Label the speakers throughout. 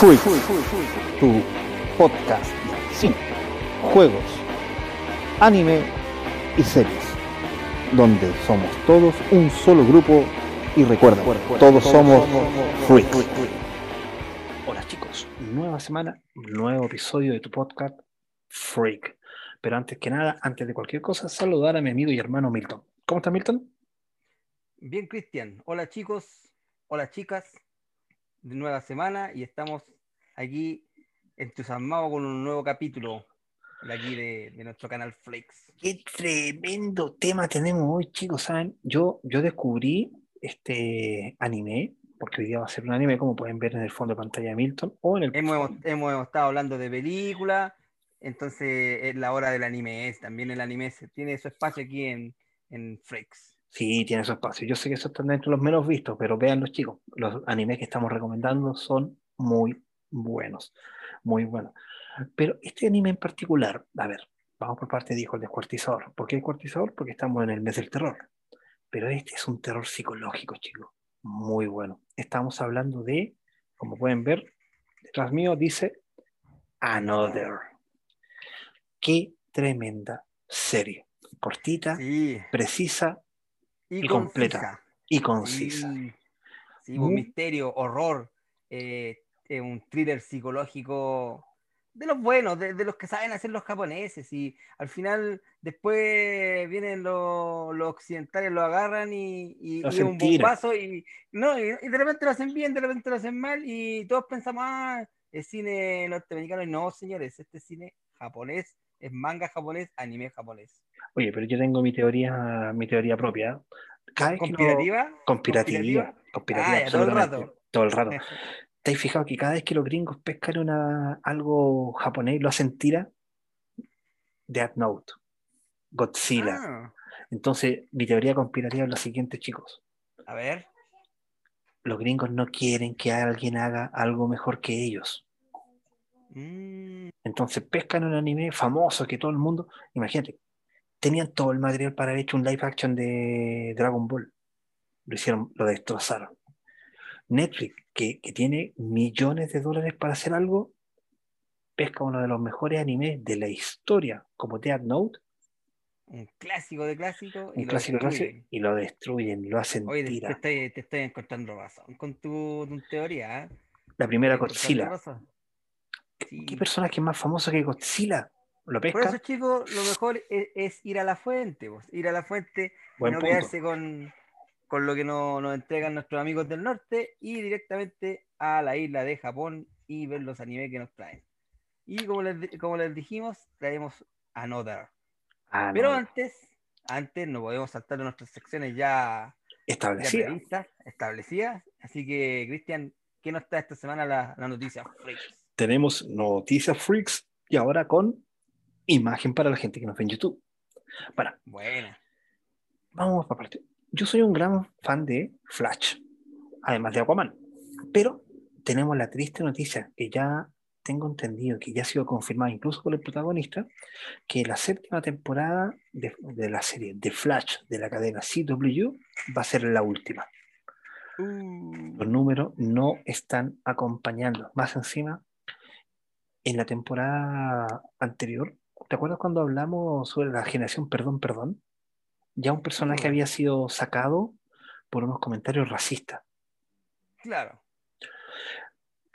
Speaker 1: Freak, tu podcast sin juegos, anime y series, donde somos todos un solo grupo y recuerda, todos somos Freak. Hola chicos, nueva semana, nuevo episodio de tu podcast Freak. Pero antes que nada, antes de cualquier cosa, saludar a mi amigo y hermano Milton. ¿Cómo está Milton?
Speaker 2: Bien, Cristian. Hola chicos, hola chicas. De nueva semana y estamos aquí entusiasmados con un nuevo capítulo de aquí de, de nuestro canal Flex.
Speaker 1: Qué tremendo tema tenemos hoy, chicos. ¿Saben? Yo, yo descubrí este anime, porque hoy día va a ser un anime, como pueden ver en el fondo de pantalla de Milton, o en el
Speaker 2: Hemos, hemos estado hablando de películas, entonces es la hora del anime. Es, también el anime se- tiene su espacio aquí en, en Flex.
Speaker 1: Sí, tiene su espacio. Yo sé que eso están dentro de los menos vistos, pero vean los chicos, los animes que estamos recomendando son muy buenos, muy buenos. Pero este anime en particular, a ver, vamos por parte, dijo el descuartizador. ¿Por qué el descuartizador? Porque estamos en el mes del terror. Pero este es un terror psicológico, chicos, muy bueno. Estamos hablando de, como pueden ver, detrás mío dice Another. Qué tremenda serie. Cortita,
Speaker 2: Sí,
Speaker 1: precisa
Speaker 2: y,
Speaker 1: Y completa.
Speaker 2: concisa.
Speaker 1: y concisa.
Speaker 2: Sí, sí, un misterio, horror, eh, eh, un thriller psicológico de los buenos, de, de los que saben hacer los japoneses. Y al final, después vienen los, los occidentales, lo agarran y, y, y un bombazo. Y, no, y, y de repente lo hacen bien, de repente lo hacen mal. Y todos pensamos, ah, es cine norteamericano. Y no, señores, este es cine japonés, es manga japonés, anime japonés.
Speaker 1: Oye, pero yo tengo mi teoría, mi teoría propia. Cada
Speaker 2: ¿Conspirativa?
Speaker 1: conspirativa, conspirativa,
Speaker 2: Ah, todo el rato.
Speaker 1: todo el rato. ¿Te has fijado que cada vez que los gringos pescan una, algo japonés lo hacen tira? Death Note, Godzilla.
Speaker 2: Ah,
Speaker 1: Entonces, mi teoría conspirativa es la siguiente, chicos.
Speaker 2: a ver.
Speaker 1: Los gringos no quieren que alguien haga algo mejor que ellos.
Speaker 2: Mm,
Speaker 1: Entonces pescan un anime famoso que todo el mundo, imagínate, tenían todo el material para haber hecho un live action de Dragon Ball. Lo hicieron, lo destrozaron. Netflix, que, que tiene millones de dólares para hacer algo, pesca uno de los mejores animes de la historia, como Death Note,
Speaker 2: un clásico de clásico. y lo
Speaker 1: clásico
Speaker 2: destruyen.
Speaker 1: y lo destruyen, lo hacen
Speaker 2: Oye, te, te
Speaker 1: tira.
Speaker 2: estoy, te estoy encontrando razón con tu, tu teoría. ¿eh?
Speaker 1: La primera Godzilla.
Speaker 2: Sí.
Speaker 1: ¿Qué personaje más famoso que Godzilla? ¿Lo
Speaker 2: Por
Speaker 1: pesca?
Speaker 2: eso, chicos, lo mejor es, es ir a la fuente. pues, Ir a la fuente y no
Speaker 1: punto.
Speaker 2: quedarse con, con lo que no- nos entregan nuestros amigos del norte y directamente a la isla de Japón y ver los animes que nos traen. Y como les, como les dijimos, traemos Another.
Speaker 1: Ah,
Speaker 2: Pero
Speaker 1: no,
Speaker 2: antes, antes no podemos saltar de nuestras secciones ya, ya
Speaker 1: establecida.
Speaker 2: previstas, establecidas. Así que, Cristian, ¿qué nos trae esta semana la, la noticia? freaks?
Speaker 1: Tenemos noticias freaks y ahora con imagen para la gente que nos ve en YouTube. Para,
Speaker 2: Buena.
Speaker 1: vamos por parte. Yo soy un gran fan de Flash, además de Aquaman, pero tenemos la triste noticia que ya tengo entendido, que ya ha sido confirmada incluso por el protagonista, que la séptima temporada de, de la serie de Flash de la cadena CW va a ser la última.
Speaker 2: Uh,
Speaker 1: los números no están acompañando. Más encima, en la temporada anterior, ¿te acuerdas cuando hablamos sobre la generación Perdón, Perdón? Ya un personaje había sido sacado por unos comentarios racistas.
Speaker 2: claro.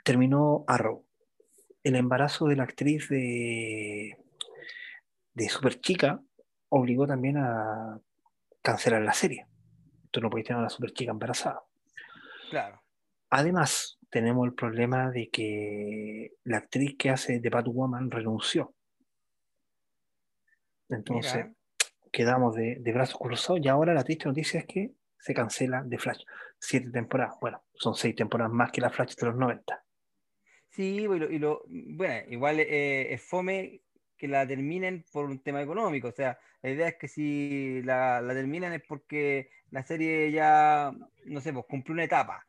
Speaker 1: Terminó Arrow. El embarazo de la actriz de, de Super Chica obligó también a cancelar la serie. Tú no puedes tener a una Super Chica embarazada.
Speaker 2: Claro.
Speaker 1: Además, tenemos el problema de que la actriz que hace de Batwoman renunció. Entonces,
Speaker 2: Mira,
Speaker 1: quedamos de, de brazos cruzados y ahora la triste noticia es que se cancela de Flash. Siete temporadas. Bueno, son seis temporadas más que la Flash de los 90.
Speaker 2: sí, y lo, y lo- bueno, igual eh, es fome que la terminen por un tema económico. O sea, la idea es que si la, la terminan es porque la serie ya, no sé, pues cumplió una etapa.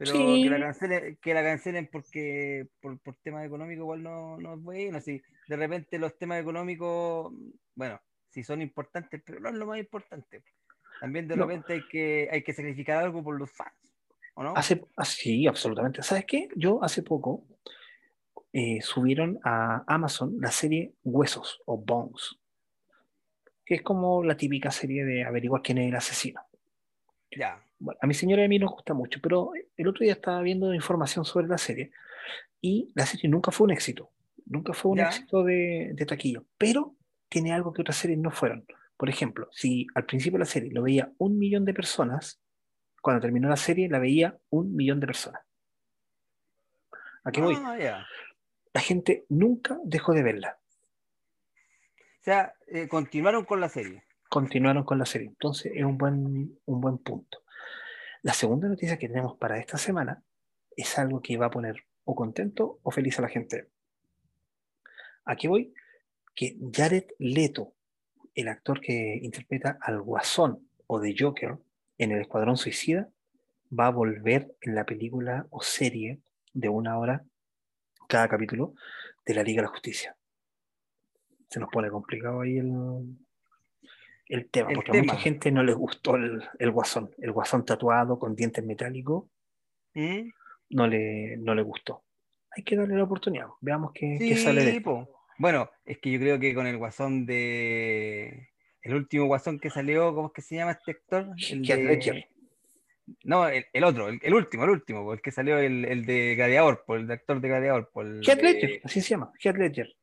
Speaker 2: Pero
Speaker 1: Sí.
Speaker 2: que la cancelen, que la cancelen porque por, por temas económicos igual no, no es bueno. Si de repente los temas económicos, bueno, sí son importantes, pero no es lo más importante. También de
Speaker 1: No.
Speaker 2: repente hay que, hay que sacrificar algo por los fans. ¿o ¿o no?
Speaker 1: Hace, ah, sí, absolutamente. ¿Sabes qué? Yo hace poco eh, subieron a Amazon la serie Huesos o Bones, que es como la típica serie de averiguar quién es el asesino.
Speaker 2: Ya.
Speaker 1: Bueno, a mi señora y a mí nos gusta mucho, pero el otro día estaba viendo información sobre la serie y la serie nunca fue un éxito, nunca fue un
Speaker 2: Ya.
Speaker 1: éxito de, de taquilla, pero tiene algo que otras series no fueron. Por ejemplo, si al principio de la serie lo veía un millón de personas, cuando terminó la serie la veía un millón de personas. ¿A qué voy?
Speaker 2: Ah.
Speaker 1: La gente nunca dejó de verla.
Speaker 2: O sea, eh, continuaron con la serie.
Speaker 1: Continuaron con la serie. Entonces es un buen, un buen punto. La segunda noticia que tenemos para esta semana es algo que va a poner o contento o feliz a la gente. Aquí voy, que Jared Leto, el actor que interpreta al Guasón o de Joker en el Escuadrón Suicida, va a volver en la película o serie de una hora cada capítulo de la Liga de la Justicia. Se nos pone complicado ahí el, el tema,
Speaker 2: El
Speaker 1: porque a mucha gente no les gustó el, el Guasón. El Guasón tatuado con dientes metálicos
Speaker 2: ¿Mm?
Speaker 1: no le, no le gustó. Hay que darle la oportunidad. Veamos qué, qué sale de
Speaker 2: Sí,
Speaker 1: esto.
Speaker 2: Bueno, es que yo creo que con el guasón de. El último guasón que salió, ¿cómo es que se llama este actor? El de-
Speaker 1: Ledger.
Speaker 2: No, el, el otro, el, el último, el último, el que salió, el, el de Gladiador, po, el actor de Gladiador. po, el
Speaker 1: Heath
Speaker 2: de-
Speaker 1: Ledger, así se llama, Heath Ledger.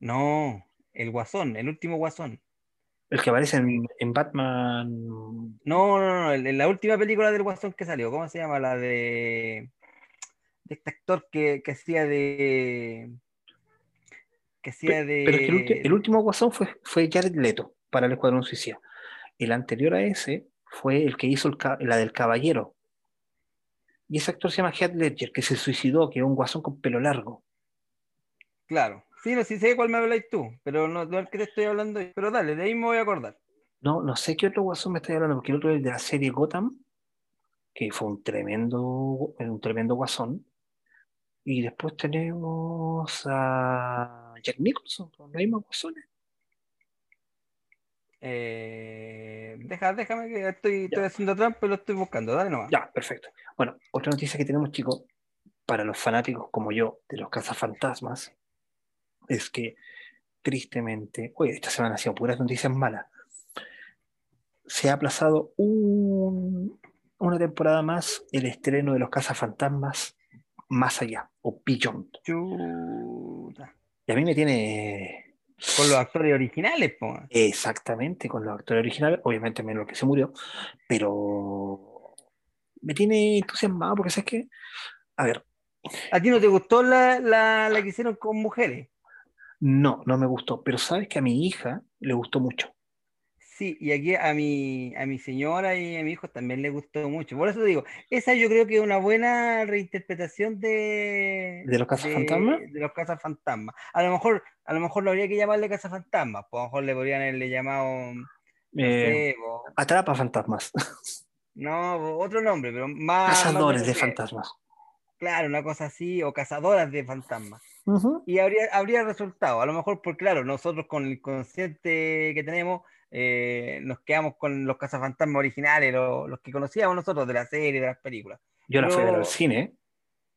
Speaker 2: No, el guasón, el último guasón.
Speaker 1: El que aparece en, en Batman.
Speaker 2: No, no, no, en la última película del guasón que salió, ¿cómo se llama? La de. De este actor que, que hacía de. Que hacía de.
Speaker 1: Pero es que el, ulti- el último Guasón fue, fue Jared Leto para el Escuadrón Suicida. El anterior a ese fue el que hizo el la del Caballero. Y ese actor se llama Heath Ledger, que se suicidó, que es un guasón con pelo largo.
Speaker 2: Claro. Sí, no, sí sé cuál me habláis tú, pero no, no el que te estoy hablando. Pero dale, de ahí me voy a acordar.
Speaker 1: No, no sé qué otro guasón me estoy hablando, porque el otro es de la serie Gotham, que fue un tremendo, un tremendo guasón. Y después tenemos a Jack Nicholson, con los mismos guasones.
Speaker 2: Eh, deja, déjame que estoy, estoy haciendo trampa y lo estoy buscando. Dale nomás.
Speaker 1: Ya, perfecto. Bueno, otra noticia que tenemos, chicos, para los fanáticos como yo de los cazafantasmas, es que tristemente, oye, esta semana ha sido puras noticias malas. Se ha aplazado un- una temporada más el estreno de los cazafantasmas más allá, o Beyond.
Speaker 2: Chuta.
Speaker 1: Y a mí me tiene
Speaker 2: Con los actores originales, po.
Speaker 1: exactamente con los actores originales, obviamente menos que se murió, pero me tiene entusiasmado porque sabes que, a ver,
Speaker 2: ¿A ti no te gustó la, la, la que hicieron con mujeres?
Speaker 1: No, no me gustó, pero sabes que a mi hija le gustó mucho.
Speaker 2: Sí, y aquí a mi, a mi señora y a mi hijo también les gustó mucho. Por eso te digo, esa yo creo que es una buena reinterpretación de,
Speaker 1: ¿De los cazafantasmas?
Speaker 2: de, de los cazafantasmas. A lo mejor, a lo mejor no habría que llamarle cazafantasmas, pues a lo mejor le podrían haberle llamado, no
Speaker 1: Eh,
Speaker 2: sé,
Speaker 1: atrapa fantasmas,
Speaker 2: no, otro nombre, pero más. más
Speaker 1: cazadores de fantasmas.
Speaker 2: Claro, una cosa así, o cazadoras de fantasmas. Y habría, habría resultado, a lo mejor, porque claro, nosotros con el consciente que tenemos, eh, nos quedamos con los cazafantasmas originales, lo- los que conocíamos nosotros de la serie, de las películas.
Speaker 1: Yo la fui a ver al cine,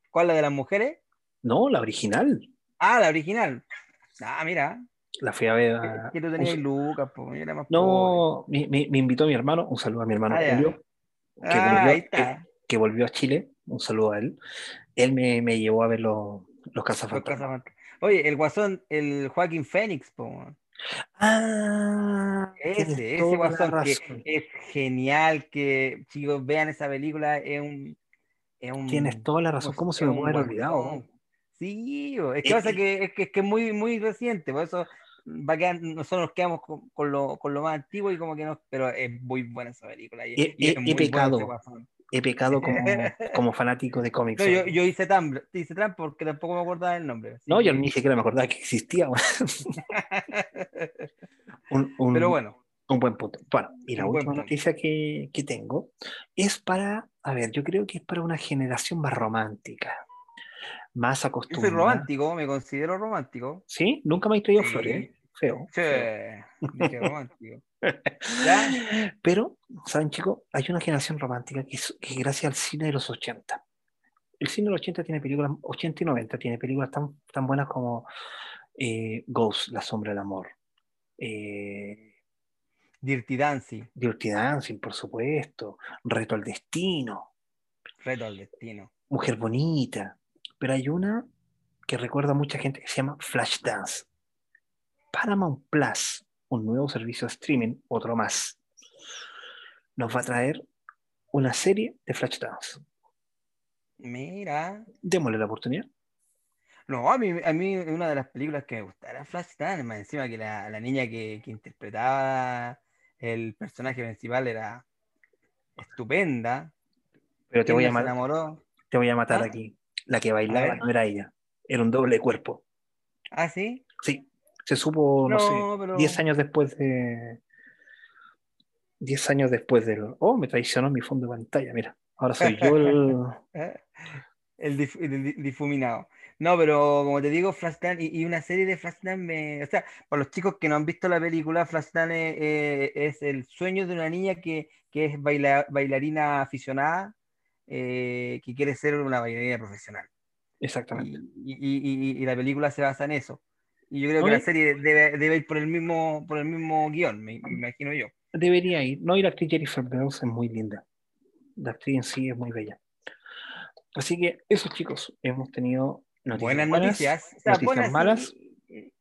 Speaker 2: ¿Cuál la de las mujeres?
Speaker 1: no, la original.
Speaker 2: Ah, la original. Ah, mira,
Speaker 1: La fui a ver a-
Speaker 2: que tú
Speaker 1: un-
Speaker 2: tenías Lucas, yo era más pobre.
Speaker 1: No, me, me- me invitó mi hermano, un saludo a mi hermano
Speaker 2: Ah.
Speaker 1: Julio, que,
Speaker 2: Ah,
Speaker 1: volvió, que volvió a Chile, un saludo a él. Él me, me llevó a ver los, los cazafantasmas.
Speaker 2: Oye, el guasón, el Joaquín Phoenix, po,
Speaker 1: Ah,
Speaker 2: ese, ese guasón que es genial, que chicos vean esa película, es un, es un
Speaker 1: Tienes toda la razón. ¿Cómo se me
Speaker 2: es
Speaker 1: puede haber olvidado?
Speaker 2: Sí, es que
Speaker 1: Eh,
Speaker 2: pasa
Speaker 1: eh.
Speaker 2: que es que es que es muy, muy reciente, por eso va a quedar- nosotros nos quedamos con, con lo, con lo más antiguo y como que no, pero es muy buena esa película. Y,
Speaker 1: He-
Speaker 2: y es
Speaker 1: he- he
Speaker 2: muy bueno
Speaker 1: pecado. He pecado como, como fanático de cómics.
Speaker 2: No, yo, yo hice trampa, hice porque tampoco me acordaba del nombre.
Speaker 1: No, yo ni siquiera me acordaba que existía. un, un-
Speaker 2: Pero bueno,
Speaker 1: un buen punto. Bueno, y la
Speaker 2: Un
Speaker 1: última noticia que, que tengo es para, a ver, yo creo que es para una generación más romántica, más
Speaker 2: yo soy romántico, me considero romántico.
Speaker 1: ¿Sí? Nunca me has traído
Speaker 2: Sí.
Speaker 1: flores. Feo.
Speaker 2: Sí,
Speaker 1: feo.
Speaker 2: dije romántico. ¿Ya?
Speaker 1: Pero, ¿saben, chicos? Hay una generación romántica que, es- que gracias al cine de los 80. El cine de los 80 tiene películas, 80 y 90, tiene películas tan, tan buenas como eh, Ghost, La sombra del amor. Eh,
Speaker 2: Dirty Dancing,
Speaker 1: Dirty Dancing, por supuesto. Reto al destino.
Speaker 2: Reto al Destino.
Speaker 1: Mujer bonita. Pero hay una que recuerda a mucha gente que se llama Flashdance. Paramount Plus, un nuevo servicio de streaming, otro más, nos va a traer una serie de Flashdance.
Speaker 2: Mira.
Speaker 1: Démosle la oportunidad.
Speaker 2: No, a mí, a mí una de las películas que me gustaba era Flashdance, más encima que la, la niña que, que interpretaba el personaje principal era estupenda.
Speaker 1: Pero te
Speaker 2: ¿Quién
Speaker 1: voy, a
Speaker 2: no se
Speaker 1: ma-
Speaker 2: enamoró?
Speaker 1: te voy a matar
Speaker 2: ¿Ah?
Speaker 1: aquí. La que bailaba no era ella, era un doble cuerpo.
Speaker 2: ¿Ah, sí?
Speaker 1: Sí, se supo, no,
Speaker 2: No,
Speaker 1: sé,
Speaker 2: pero-
Speaker 1: 10 años después de. 10 años después del. Oh, me traicionó mi fondo de pantalla, mira. Ahora soy yo el.
Speaker 2: ¿Eh? El, dif- el di- difuminado. No, pero como te digo, Flashdance y, y una serie de Flashdance me... O sea, para los chicos que no han visto la película, Flashdance eh, es el sueño de una niña que, que es baila- bailarina aficionada, eh, que quiere ser una bailarina profesional.
Speaker 1: Exactamente.
Speaker 2: Y- y la película se basa en eso. Y yo creo que
Speaker 1: Oye.
Speaker 2: la serie debe, debe ir por el mismo, por el mismo guion, me, me imagino yo.
Speaker 1: Debería ir. No, y la actriz Jennifer Beals es muy linda. La actriz en sí es muy bella. Así que, eso chicos, hemos tenido noticias
Speaker 2: Buenas noticias. O sea,
Speaker 1: noticias
Speaker 2: buenas
Speaker 1: malas.
Speaker 2: Y,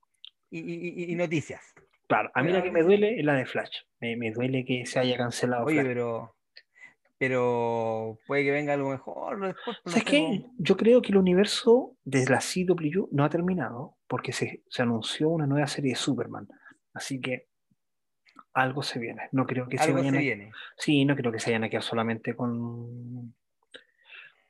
Speaker 2: y- y- y noticias.
Speaker 1: Claro, a mí la
Speaker 2: buenas
Speaker 1: que me duele es la de Flash. Me, me duele que se haya cancelado
Speaker 2: Oye,
Speaker 1: Flash.
Speaker 2: pero, pero puede que venga algo mejor después. pues, no
Speaker 1: ¿Sabes qué? Yo creo que el universo de la CW no ha terminado porque se, se anunció una nueva serie de Superman. Así que algo se viene. No creo que se
Speaker 2: Algo
Speaker 1: vayan
Speaker 2: se
Speaker 1: a...
Speaker 2: viene.
Speaker 1: Sí, no creo que se vayan a quedar solamente con,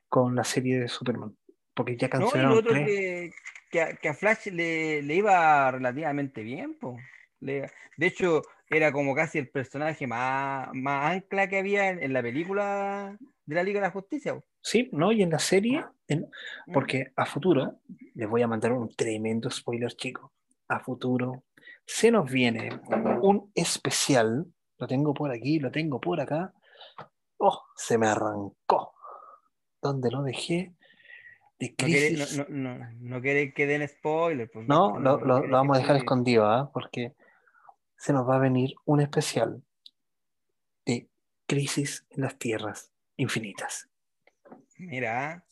Speaker 1: con la serie de Superman. Porque ya
Speaker 2: No, y lo
Speaker 1: cancelaron
Speaker 2: otro
Speaker 1: tres.
Speaker 2: que, que a, que a Flash le, le iba relativamente bien, po. De hecho, era como casi el personaje más, más ancla que había en, en la película de la Liga de la Justicia.
Speaker 1: Sí, ¿no? Y en la serie, en-
Speaker 2: ¿Mm?
Speaker 1: porque a futuro, les voy a mandar un tremendo spoiler, chicos. A futuro se nos viene un especial. Lo tengo por aquí, lo tengo por acá. Oh, se me arrancó. ¿Dónde lo dejé? De
Speaker 2: No quiere, no,
Speaker 1: crisis.
Speaker 2: no, no, no quiere que den spoiler. pues,
Speaker 1: No, lo, lo- vamos a dejar escondido, ¿ah? Porque se nos va a venir un especial de crisis en las tierras infinitas.
Speaker 2: Mira,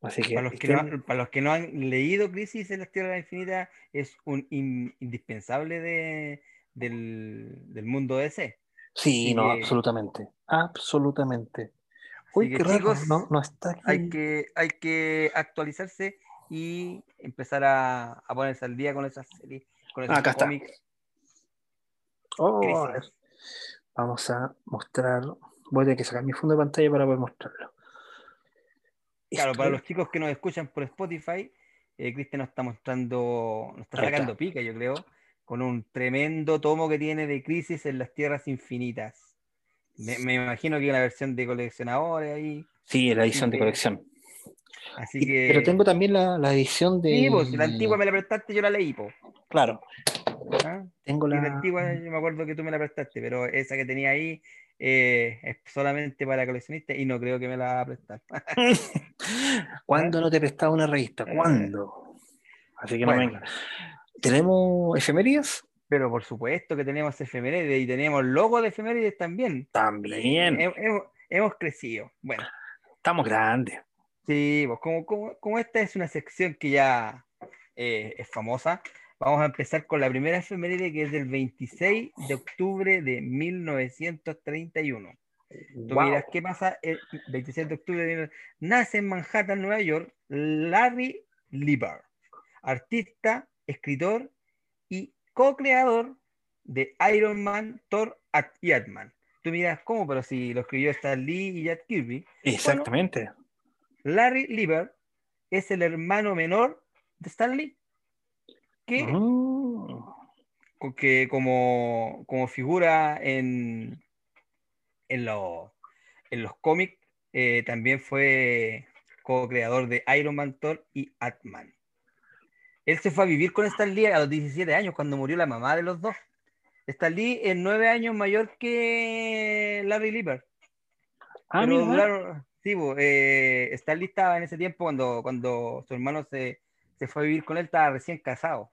Speaker 1: Así que,
Speaker 2: para los, que no,
Speaker 1: estén-
Speaker 2: para los que no han leído Crisis en las Tierras Infinitas, es un in- indispensable de, del, del mundo DC.
Speaker 1: sí,
Speaker 2: así
Speaker 1: no,
Speaker 2: que-
Speaker 1: absolutamente. Absolutamente. Uy,
Speaker 2: que,
Speaker 1: qué raro,
Speaker 2: chicos,
Speaker 1: no, no está aquí.
Speaker 2: Hay que, hay que actualizarse y empezar a, a ponerse al día con esas series, con esos
Speaker 1: Acá está. Oh, a ver. Vamos a mostrar. Voy a tener que sacar mi fondo de pantalla para poder mostrarlo.
Speaker 2: Claro, para los chicos que nos escuchan por Spotify, eh, Cristian nos está mostrando, nos está
Speaker 1: Ahí está.
Speaker 2: sacando pica, yo creo, con un tremendo tomo que tiene de Crisis en las Tierras Infinitas. Me, me imagino que una versión de coleccionadores ahí.
Speaker 1: Sí, la edición de colección.
Speaker 2: Así que.
Speaker 1: Pero tengo también la, la edición de.
Speaker 2: Sí, pues, la antigua me la prestaste, yo la leí, po.
Speaker 1: Claro,
Speaker 2: ¿ah?
Speaker 1: tengo
Speaker 2: la
Speaker 1: la.
Speaker 2: antigua yo me acuerdo que tú me la prestaste, pero esa que tenía ahí eh, es solamente para coleccionistas y no creo que me la va a prestar.
Speaker 1: ¿Cuándo no te prestaba una revista?
Speaker 2: Eh.
Speaker 1: ¿Cuándo? Así que no venga. ¿Tenemos efemérides?
Speaker 2: Pero por supuesto que tenemos efemérides y tenemos logo de efemérides también.
Speaker 1: También.
Speaker 2: Hem- Hemos, hemos crecido. Bueno,
Speaker 1: Estamos grandes.
Speaker 2: sí, pues como, como, como esta es una sección que ya eh, es famosa, vamos a empezar con la primera efeméride que es del 26 de octubre de 1931. Tú
Speaker 1: Wow.
Speaker 2: miras qué pasa el 26 de octubre. de- Nace en Manhattan, Nueva York, Larry Lieber, artista, escritor y co-creador de Iron Man, Thor y Ant-Man. Tú miras cómo, pero si lo escribió Stan Lee y Jack Kirby.
Speaker 1: Exactamente.
Speaker 2: Larry Lieber es el hermano menor de Stan Lee, que, co- que como, como figura en, en, lo- en los cómics, eh, también fue co-creador de Iron Man, Thor y Ant-Man. Él se fue a vivir con Stan Lee a los 17 años, cuando murió la mamá de los dos. Stan Lee es nueve años mayor que Larry Lieber.
Speaker 1: Ah,
Speaker 2: Pero duraron- sí, bo, eh, Stan Lee estaba en ese tiempo cuando, cuando su hermano se, se fue a vivir con él, estaba recién casado.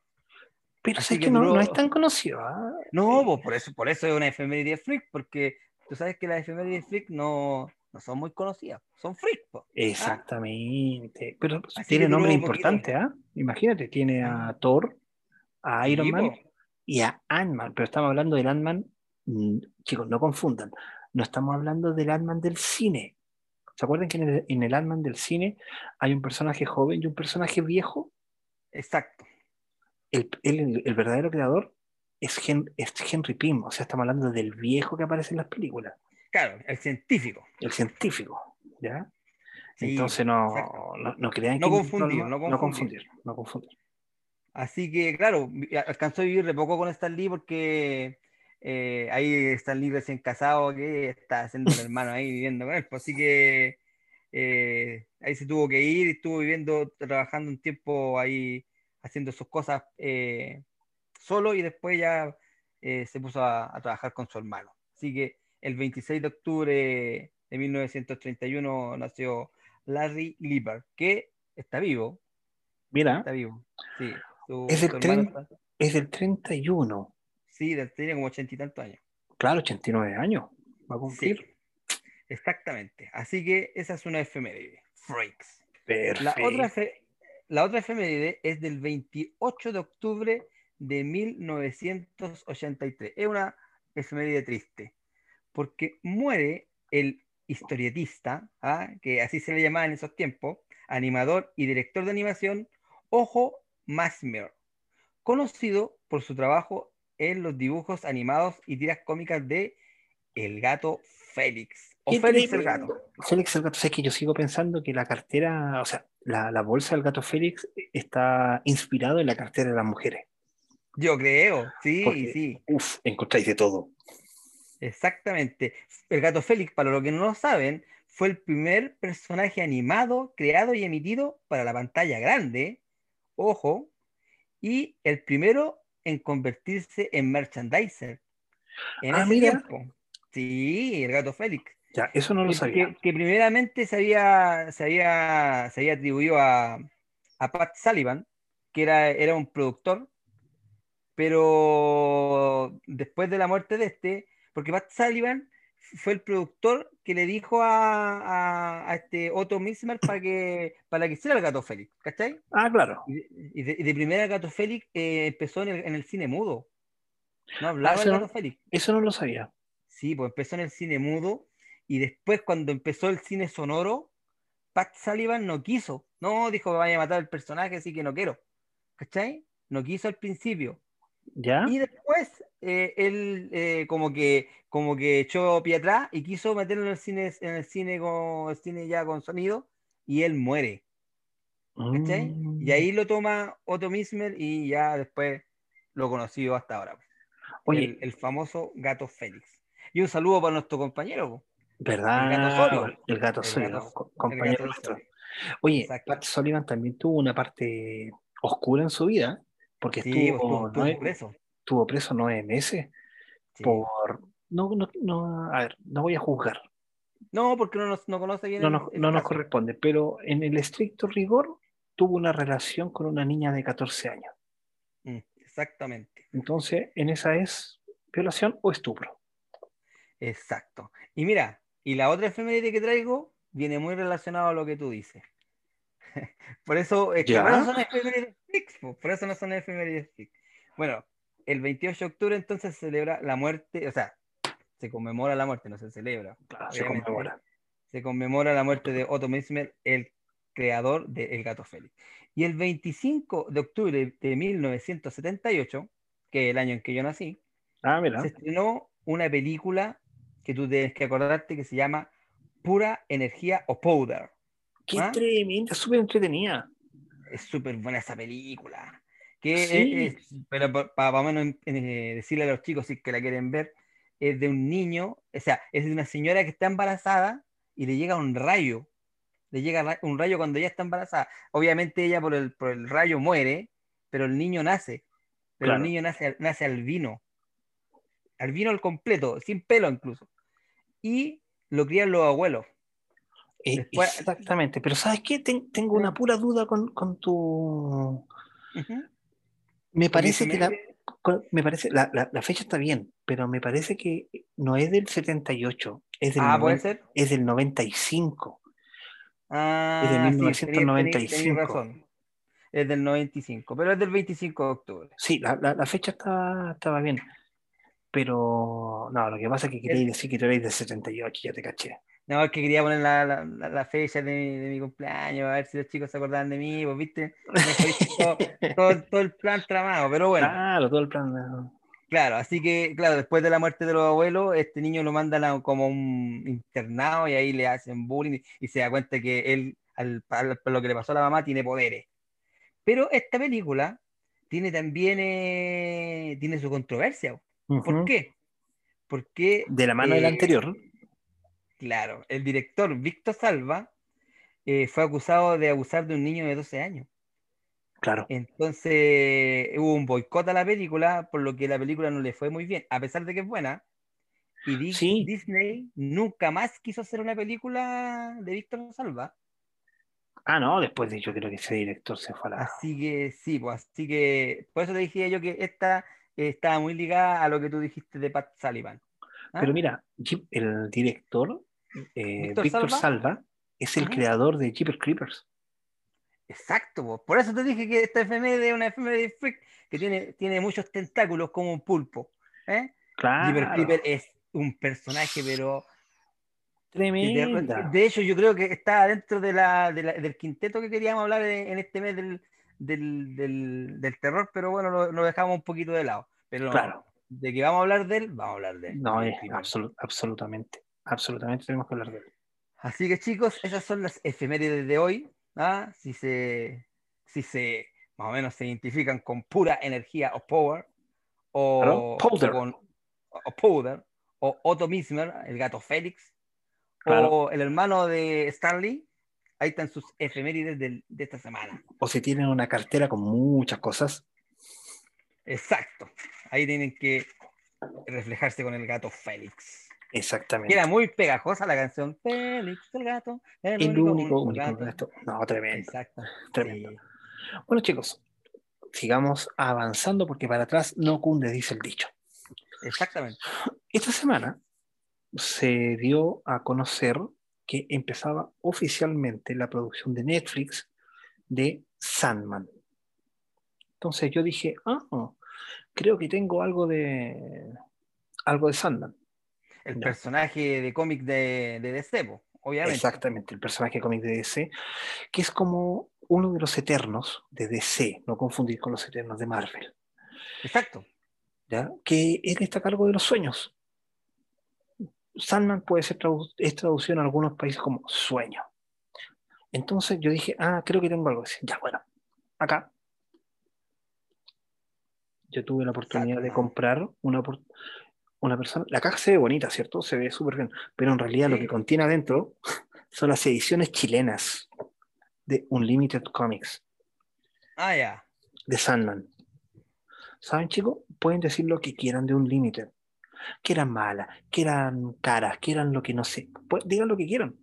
Speaker 1: Pero sé
Speaker 2: que
Speaker 1: que no, es tan conocido. ¿ah?
Speaker 2: No, bo, por eso, por eso es una efeméride freak, porque tú sabes que las efemérides freak no, no son muy conocidas, son freak. po.
Speaker 1: Exactamente. Pero
Speaker 2: Así
Speaker 1: tiene nombres
Speaker 2: poquito.
Speaker 1: importantes, ¿ah? Imagínate, tiene a
Speaker 2: Ah.
Speaker 1: Thor, a Iron
Speaker 2: Sí,
Speaker 1: Man
Speaker 2: po.
Speaker 1: y a Ant-Man. Pero estamos hablando del Ant-Man, mm, chicos, no confundan. No estamos hablando del Ant-Man del cine. ¿Se acuerdan que en el, en el Ant-Man del cine hay un personaje joven y un personaje viejo?
Speaker 2: Exacto.
Speaker 1: El, el- el verdadero creador es, Hen- es Henry Pym. O sea, estamos hablando del viejo que aparece en las películas,
Speaker 2: Claro, el científico.
Speaker 1: el científico. ¿Ya?
Speaker 2: Sí,
Speaker 1: Entonces no, no, no crean
Speaker 2: No
Speaker 1: que
Speaker 2: confundir, no
Speaker 1: no
Speaker 2: confundir.
Speaker 1: confundir, no confundir.
Speaker 2: Así que, claro, alcanzó a vivir de poco con Stan Lee porque eh, ahí Stan Lee recién casado, que está haciendo el hermano ahí viviendo con él. pues, así que eh, ahí se tuvo que ir estuvo viviendo, trabajando un tiempo ahí haciendo sus cosas eh, solo y después ya eh, se puso a, a trabajar con su hermano. Así que el 26 de octubre de 1931 nació Larry Lieber, que está vivo,
Speaker 1: Mira,
Speaker 2: está vivo. Sí, su,
Speaker 1: Es tren-
Speaker 2: está-
Speaker 1: es del 31,
Speaker 2: sí, tiene como ochenta y tantos años.
Speaker 1: claro, 89 años, va a cumplir.
Speaker 2: Sí, exactamente. Así que esa es una efeméride. Freaks. La
Speaker 1: Perfecto.
Speaker 2: otra, efe- la otra efeméride es del 28 de octubre de 1983. Es una efeméride triste, porque muere el historietista, ¿ah? que así se le llamaba en esos tiempos, animador y director de animación, Ojo Masmer, conocido por su trabajo en los dibujos animados y tiras cómicas de El Gato Félix, o Félix el. Gato.
Speaker 1: Félix el gato, sé que yo sigo pensando que la cartera, o sea, la, la bolsa del gato Félix está inspirado en la cartera de las mujeres.
Speaker 2: Yo creo, sí,
Speaker 1: Porque-
Speaker 2: sí.
Speaker 1: Uf, encontráis de todo.
Speaker 2: Exactamente. El gato Félix, para los que no lo saben, fue el primer personaje animado creado y emitido para la pantalla grande, ojo, y el primero en convertirse en merchandiser. En
Speaker 1: Ah,
Speaker 2: ese
Speaker 1: mira.
Speaker 2: tiempo. Sí, el gato Félix.
Speaker 1: Ya, eso no lo
Speaker 2: Que,
Speaker 1: sabía.
Speaker 2: que- que primeramente se había, se había, se había atribuido a, a Pat Sullivan, que era, era un productor, pero después de la muerte de este, porque Pat Sullivan fue el productor que le dijo a, a- a este Otto Mismer para que, para que hiciera el gato Félix, ¿cachai?
Speaker 1: Ah, claro.
Speaker 2: Y de, y de- y de primera el gato Félix eh, empezó en el, en el cine mudo. No hablaba
Speaker 1: eso
Speaker 2: el
Speaker 1: no-
Speaker 2: gato Félix.
Speaker 1: Eso no lo sabía.
Speaker 2: Sí, pues empezó en el cine mudo y después cuando empezó el cine sonoro, Pat Sullivan no quiso. No, dijo que vaya a matar al personaje, así que no quiero. ¿Cachai? No quiso al principio.
Speaker 1: ¿Ya?
Speaker 2: Y después eh, él eh, como que como que echó pie atrás y quiso meterlo en el cine, en el cine con el cine ya con sonido y él muere. ¿Cachai?
Speaker 1: Mm.
Speaker 2: Y ahí lo toma Otto Mismer y ya después lo conoció hasta ahora.
Speaker 1: Oye,
Speaker 2: el, el famoso gato Félix. Y un saludo para nuestro compañero.
Speaker 1: ¿verdad?
Speaker 2: el gato Osorio.
Speaker 1: El gato compañero nuestro. Oye. Pat Sullivan también tuvo una parte oscura en su vida, porque
Speaker 2: Sí,
Speaker 1: estuvo,
Speaker 2: estuvo,
Speaker 1: nueve,
Speaker 2: preso.
Speaker 1: estuvo preso nueve meses
Speaker 2: Sí.
Speaker 1: por... No, no, no, a ver, no voy a juzgar,
Speaker 2: No, porque no, nos, no conoce bien
Speaker 1: no
Speaker 2: el
Speaker 1: no nos corresponde, pero en el estricto rigor tuvo una relación con una niña de 14 años.
Speaker 2: Mm, exactamente,
Speaker 1: Entonces, en esa es violación o estupro.
Speaker 2: Exacto. Y mira, y la otra efeméride que traigo viene muy relacionado a lo que tú dices. por eso, es que por eso son efemérides por eso no son efemérides. Bueno, el 28 de octubre entonces se celebra la muerte, o sea, se conmemora la muerte, no se celebra.
Speaker 1: Claro, se conmemora.
Speaker 2: se conmemora la muerte de Otto Mesmer, el creador de El Gato Félix. Y el 25 de octubre de 1978, que es el año en que yo nací,
Speaker 1: Ah, mira.
Speaker 2: se estrenó una película que tú tienes que acordarte que se llama Pura Energía o Powder.
Speaker 1: Qué
Speaker 2: ¿Ah?
Speaker 1: tremenda, súper entretenida.
Speaker 2: Es súper buena esa película. Que
Speaker 1: Sí.
Speaker 2: es- es- pero para menos eh, decirle a los chicos si es que la quieren ver, es de un niño, o sea, es de una señora que está embarazada y le llega un rayo. Le llega un rayo cuando ella está embarazada. Obviamente ella por el, por el rayo muere, pero el niño nace. Pero
Speaker 1: Claro.
Speaker 2: el niño nace, nace albino. albino al completo, sin pelo incluso. Y lo crían los abuelos.
Speaker 1: Eh,
Speaker 2: Después-
Speaker 1: exactamente, pero ¿sabes qué? Ten- tengo una pura duda con, con tu... Me parece que la, me parece, la, la- la fecha está bien, pero me parece que no es del 78, es del,
Speaker 2: Ah, puede ser.
Speaker 1: es del 95.
Speaker 2: Ah,
Speaker 1: Es de
Speaker 2: sí, tenés-
Speaker 1: 1995.
Speaker 2: tenés- tenés razón. Es del 95, pero es del 25 de octubre.
Speaker 1: Sí, la, la- la fecha está, estaba bien, pero no, lo que pasa es que queréis decir que tú eres del 78, ya te caché.
Speaker 2: No, es que quería poner la, la, fecha de mi, de mi cumpleaños, a ver si los chicos se acordaban de mí, pues viste, todo, todo, todo el plan tramado, pero bueno,
Speaker 1: Claro, todo el plan. de-
Speaker 2: claro, así que, claro, después de la muerte de los abuelos, este niño lo mandan a como un internado y ahí le hacen bullying y se da cuenta que él, al, al- por lo que le pasó a la mamá, tiene poderes. Pero esta película tiene también, eh, tiene su controversia. ¿Por qué? Porque
Speaker 1: De la mano del
Speaker 2: eh,
Speaker 1: anterior.
Speaker 2: Claro, el director Víctor Salva eh, fue acusado de abusar de un niño de 12 años.
Speaker 1: Claro.
Speaker 2: Entonces hubo un boicot a la película, por lo que la película no le fue muy bien, a pesar de que es buena. Y Di-
Speaker 1: Sí.
Speaker 2: Disney nunca más quiso hacer una película de Víctor Salva.
Speaker 1: Ah, no, después de yo creo que ese director se fue a la.
Speaker 2: Así que sí, pues así que por eso te dije yo que esta estaba muy ligada a lo que tú dijiste de Pat Sullivan. ¿Ah?
Speaker 1: Pero mira, el director, eh,
Speaker 2: ¿Víctor
Speaker 1: Víctor
Speaker 2: Salva?
Speaker 1: Salva, es el creador de Jeepers Creepers.
Speaker 2: Exacto, po. por eso te dije que esta efeméride es una efeméride freak que tiene, tiene muchos tentáculos como un pulpo. ¿eh? Jeepers
Speaker 1: Claro.
Speaker 2: Creeper es un personaje, pero de,
Speaker 1: Tremenda.
Speaker 2: de hecho yo creo que está dentro de la, de la- del quinteto que queríamos hablar en, en este mes del, del, del- del terror, pero bueno, lo, lo dejamos un poquito de lado. Pero
Speaker 1: Claro.
Speaker 2: de que vamos a hablar de él, vamos a hablar de él.
Speaker 1: No, es
Speaker 2: Creeper.
Speaker 1: absolu- absolutamente. Absolutamente tenemos que hablar de él.
Speaker 2: Así que chicos, esas son las efemérides de hoy. ¿ah? Si se, si se más o menos se identifican con pura energía o power, o,
Speaker 1: powder.
Speaker 2: o con o powder, o Otto Mismer, el gato Félix,
Speaker 1: Claro.
Speaker 2: o el hermano de Stanley, ahí están sus efemérides de esta semana.
Speaker 1: O si tienen una cartera con muchas cosas.
Speaker 2: Exacto. Ahí tienen que reflejarse con el gato Félix.
Speaker 1: Exactamente.
Speaker 2: era muy pegajosa la canción Félix el gato, el,
Speaker 1: el único, único
Speaker 2: gato.
Speaker 1: gato. No, tremendo.
Speaker 2: Exacto.
Speaker 1: Tremendo.
Speaker 2: Sí.
Speaker 1: Bueno, chicos, sigamos avanzando porque para atrás no cunde, dice el dicho.
Speaker 2: Exactamente.
Speaker 1: Esta semana se dio a conocer que empezaba oficialmente la producción de Netflix de Sandman. Entonces yo dije, ah, creo que tengo algo de algo de Sandman.
Speaker 2: El personaje de cómic de, de DC, po, obviamente.
Speaker 1: Exactamente, el personaje cómic de DC, que es como uno de los eternos de DC, no confundir con los eternos de Marvel,
Speaker 2: Exacto.
Speaker 1: ¿ya? que él está a cargo de los sueños. Sandman puede ser tradu- es traducido en algunos países como sueño. Entonces yo dije, ah, creo que tengo algo así. Ya, bueno, acá. Yo tuve la oportunidad de comprar una, una persona. La caja se ve bonita, ¿cierto? Se ve súper bien. Pero en realidad lo que contiene adentro son las ediciones chilenas de Unlimited Comics,
Speaker 2: Ah, ya.
Speaker 1: de Sandman. ¿Saben, chicos? Pueden decir lo que quieran de Unlimited. Que eran malas, que eran caras, que eran lo que no sé. Pues, digan lo que quieran.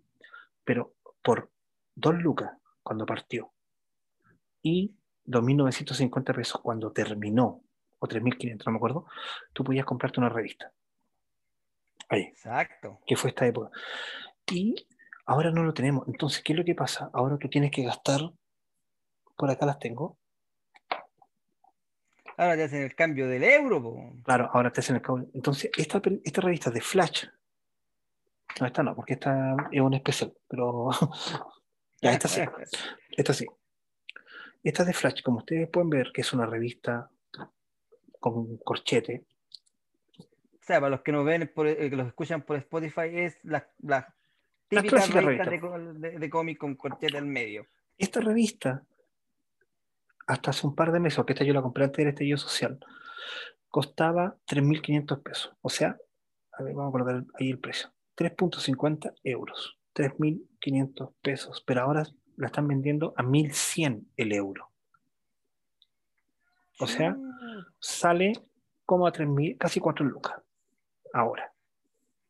Speaker 1: Pero por dos lucas cuando partió y 2.950 pesos cuando terminó, o 3.500, no me acuerdo, tú podías comprarte una revista. Ahí,
Speaker 2: Exacto.
Speaker 1: que fue esta época. Y ahora no lo tenemos. Entonces, ¿qué es lo que pasa? Ahora tú tienes que gastar, por acá las tengo,
Speaker 2: Ahora te hacen el cambio del euro, po.
Speaker 1: Claro, ahora te hacen el cambio. Entonces, esta, esta revista de Flash, no, esta no, porque esta es un especial, pero ya, esta sí, esta sí. Esta de Flash, como ustedes pueden ver, que es una revista con corchete,
Speaker 2: O sea, para los que nos ven, por, eh, que los escuchan por Spotify, es la, la típica revista de,
Speaker 1: revista.
Speaker 2: co- de- de cómic con corchete en medio.
Speaker 1: esta revista, hasta hace un par de meses, porque esta yo la compré antes del estallido social, costaba 3.500 pesos. O sea, a ver, vamos a colocar ahí el precio. 3.50 euros. 3.500 pesos. Pero ahora la están vendiendo a 1.100 el euro. O sea, Sale como a 3.000, casi 4 lucas. ahora.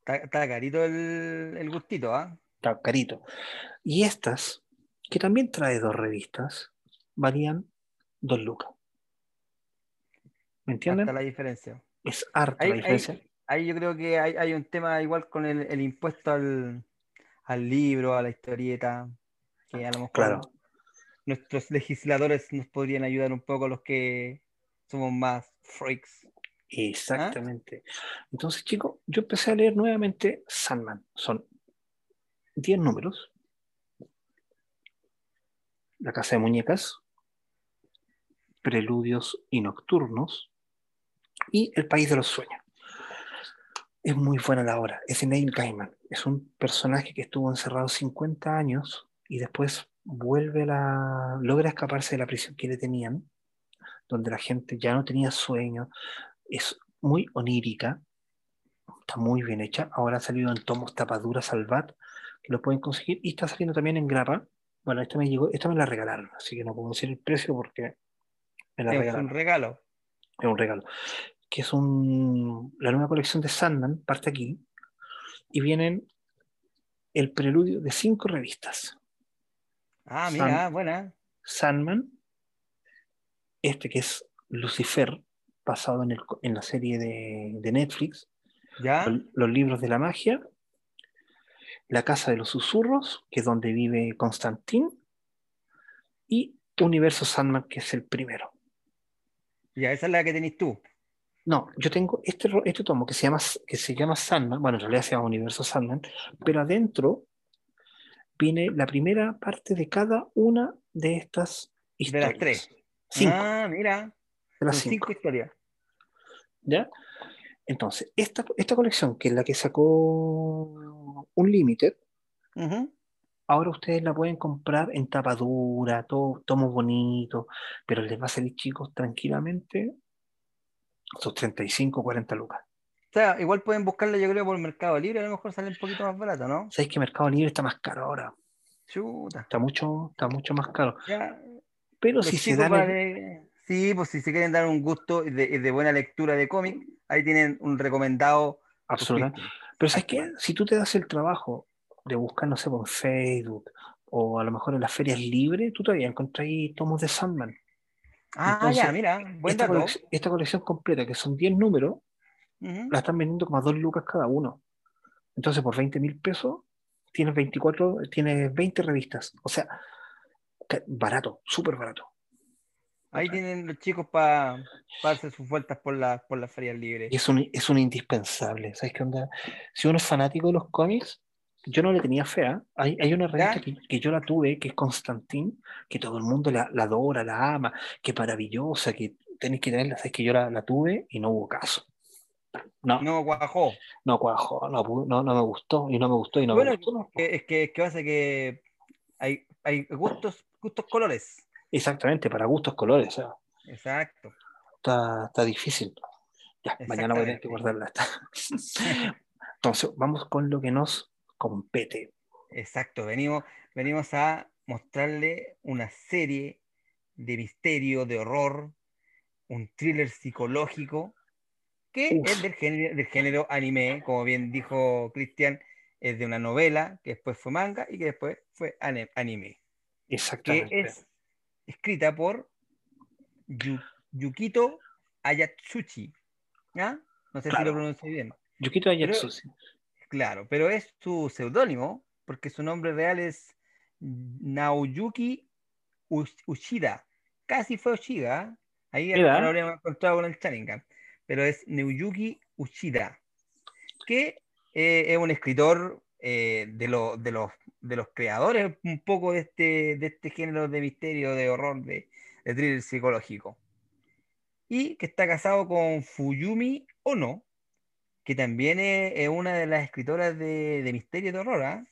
Speaker 2: Está, carito el, el gustito, ¿ah?
Speaker 1: Está carito. Y estas, que también trae dos revistas, valían dos lucas. ¿Me entienden?
Speaker 2: Hasta la diferencia.
Speaker 1: Es harta
Speaker 2: Ahí-
Speaker 1: la diferencia.
Speaker 2: ahí- Ahí yo creo que hay, hay un tema igual con el, el impuesto al, al libro, a la historieta, que a lo mejor
Speaker 1: Claro.
Speaker 2: nuestros legisladores nos podrían ayudar un poco los que somos más freaks.
Speaker 1: Exactamente. Entonces, chicos, yo empecé a leer nuevamente Sandman. Son 10 números. La Casa de Muñecas, Preludios y Nocturnos y El País de los Sueños. Es muy buena la obra. Es de Neil Gaiman. Es un personaje que estuvo encerrado 50 años y después vuelve la... logra escaparse de la prisión que le tenían, donde la gente ya no tenía sueño. Es muy onírica. Está muy bien hecha. Ahora ha salido en tomos tapadura salvat, que lo pueden conseguir. Y está saliendo también en grapa. Bueno, esta me llegó, esta me la regalaron, así que no puedo decir el precio porque
Speaker 2: Es
Speaker 1: regalaron
Speaker 2: un regalo.
Speaker 1: es un regalo. Que es un, la nueva colección de Sandman, parte aquí, y vienen el preludio de cinco revistas.
Speaker 2: Ah, mira, buena.
Speaker 1: Sandman, este que es Lucifer, basado en, el, en la serie de, de Netflix,
Speaker 2: ¿Ya?
Speaker 1: los, los libros de la magia, La Casa de los Susurros, que es donde vive Constantín, y Universo Sandman, que es el primero.
Speaker 2: Ya, esa es la que tenés tú.
Speaker 1: No, yo tengo este, este tomo que se, llama, que se llama Sandman, bueno, en realidad se llama Universo Sandman, pero adentro viene la primera parte de cada una de estas
Speaker 2: De
Speaker 1: historias.
Speaker 2: las tres.
Speaker 1: Cinco,
Speaker 2: Ah, mira.
Speaker 1: de las cinco,
Speaker 2: cinco historias.
Speaker 1: ¿ya? Entonces, esta, esta colección, que es la que sacó Unlimited,
Speaker 2: Ujú.
Speaker 1: Ahora ustedes la pueden comprar en tapadura, todo, tomos bonitos, pero les va a salir, chicos, tranquilamente sus 35, 40 lucas.
Speaker 2: O sea, igual pueden buscarla, yo creo, por Mercado Libre, a lo mejor sale un poquito más barata, ¿no?
Speaker 1: ¿Sabéis que Mercado Libre está más caro ahora?
Speaker 2: Chuta.
Speaker 1: Está mucho, está mucho más caro.
Speaker 2: Ya,
Speaker 1: Pero si se dan el-
Speaker 2: Sí, pues si se quieren dar un gusto de, de buena lectura de cómic, ahí tienen un recomendado.
Speaker 1: absolutamente. Pero ¿sabes qué? Si tú te das el trabajo de buscar, no sé, por Facebook o a lo mejor en las ferias libres, tú todavía encontrás ahí tomos de Sandman.
Speaker 2: Ah,
Speaker 1: Entonces,
Speaker 2: ya, mira, buen
Speaker 1: Esta,
Speaker 2: dato.
Speaker 1: colec- esta colección completa, que son 10 números,
Speaker 2: Ujú.
Speaker 1: la están vendiendo como a 2 lucas cada uno. Entonces, por 20 mil pesos, tienes 24, tienes 20 revistas. O sea, barato, súper barato.
Speaker 2: Ahí tienen los chicos para hacer sus vueltas por, la, por las ferias libres.
Speaker 1: Y es un, es un indispensable. ¿Sabes qué onda? Si uno es fanático de los cómics, yo no le tenía fea. Hay, hay una revista que, que yo la tuve, que es Constantín, que todo el mundo la, la adora, la ama, que maravillosa, que tenéis que tenerla. ¿Sabes que yo la, la tuve y no hubo caso? No, no,
Speaker 2: No cuajó.
Speaker 1: cuajó, no, no, no me gustó y no me gustó y no
Speaker 2: bueno,
Speaker 1: me gustó. no.
Speaker 2: es que, es que pasa que hay, hay gustos, gustos colores.
Speaker 1: Exactamente, para gustos, colores.
Speaker 2: Exacto.
Speaker 1: está, está difícil. Ya, mañana voy a tener que guardarla. Entonces, vamos con lo que nos compete.
Speaker 2: Exacto, venimos, venimos a mostrarle una serie de misterio, de horror, un thriller psicológico que
Speaker 1: Uf.
Speaker 2: es del género, del género anime, como bien dijo Cristian, es de una novela que después fue manga y que después fue anime, que
Speaker 1: Exactamente.
Speaker 2: es escrita por Yu- Yukito Ayatsuchi. ¿ya? No sé si lo pronuncio bien.
Speaker 1: Yukito Ayatsushi.
Speaker 2: Claro, pero es su seudónimo, porque su nombre real es Naoyuki Ushida. Casi fue Ushida, ahí lo habríamos encontrado con el Sharingan, pero es Naoyuki Ushida, que eh, es un escritor eh, de, lo- de, los, de los creadores un poco de este, de este género de misterio, de horror, de, de thriller psicológico. Y que está casado con Fuyumi Ono, que también es, es una de las escritoras de, de misterio y de horror, ¿ah?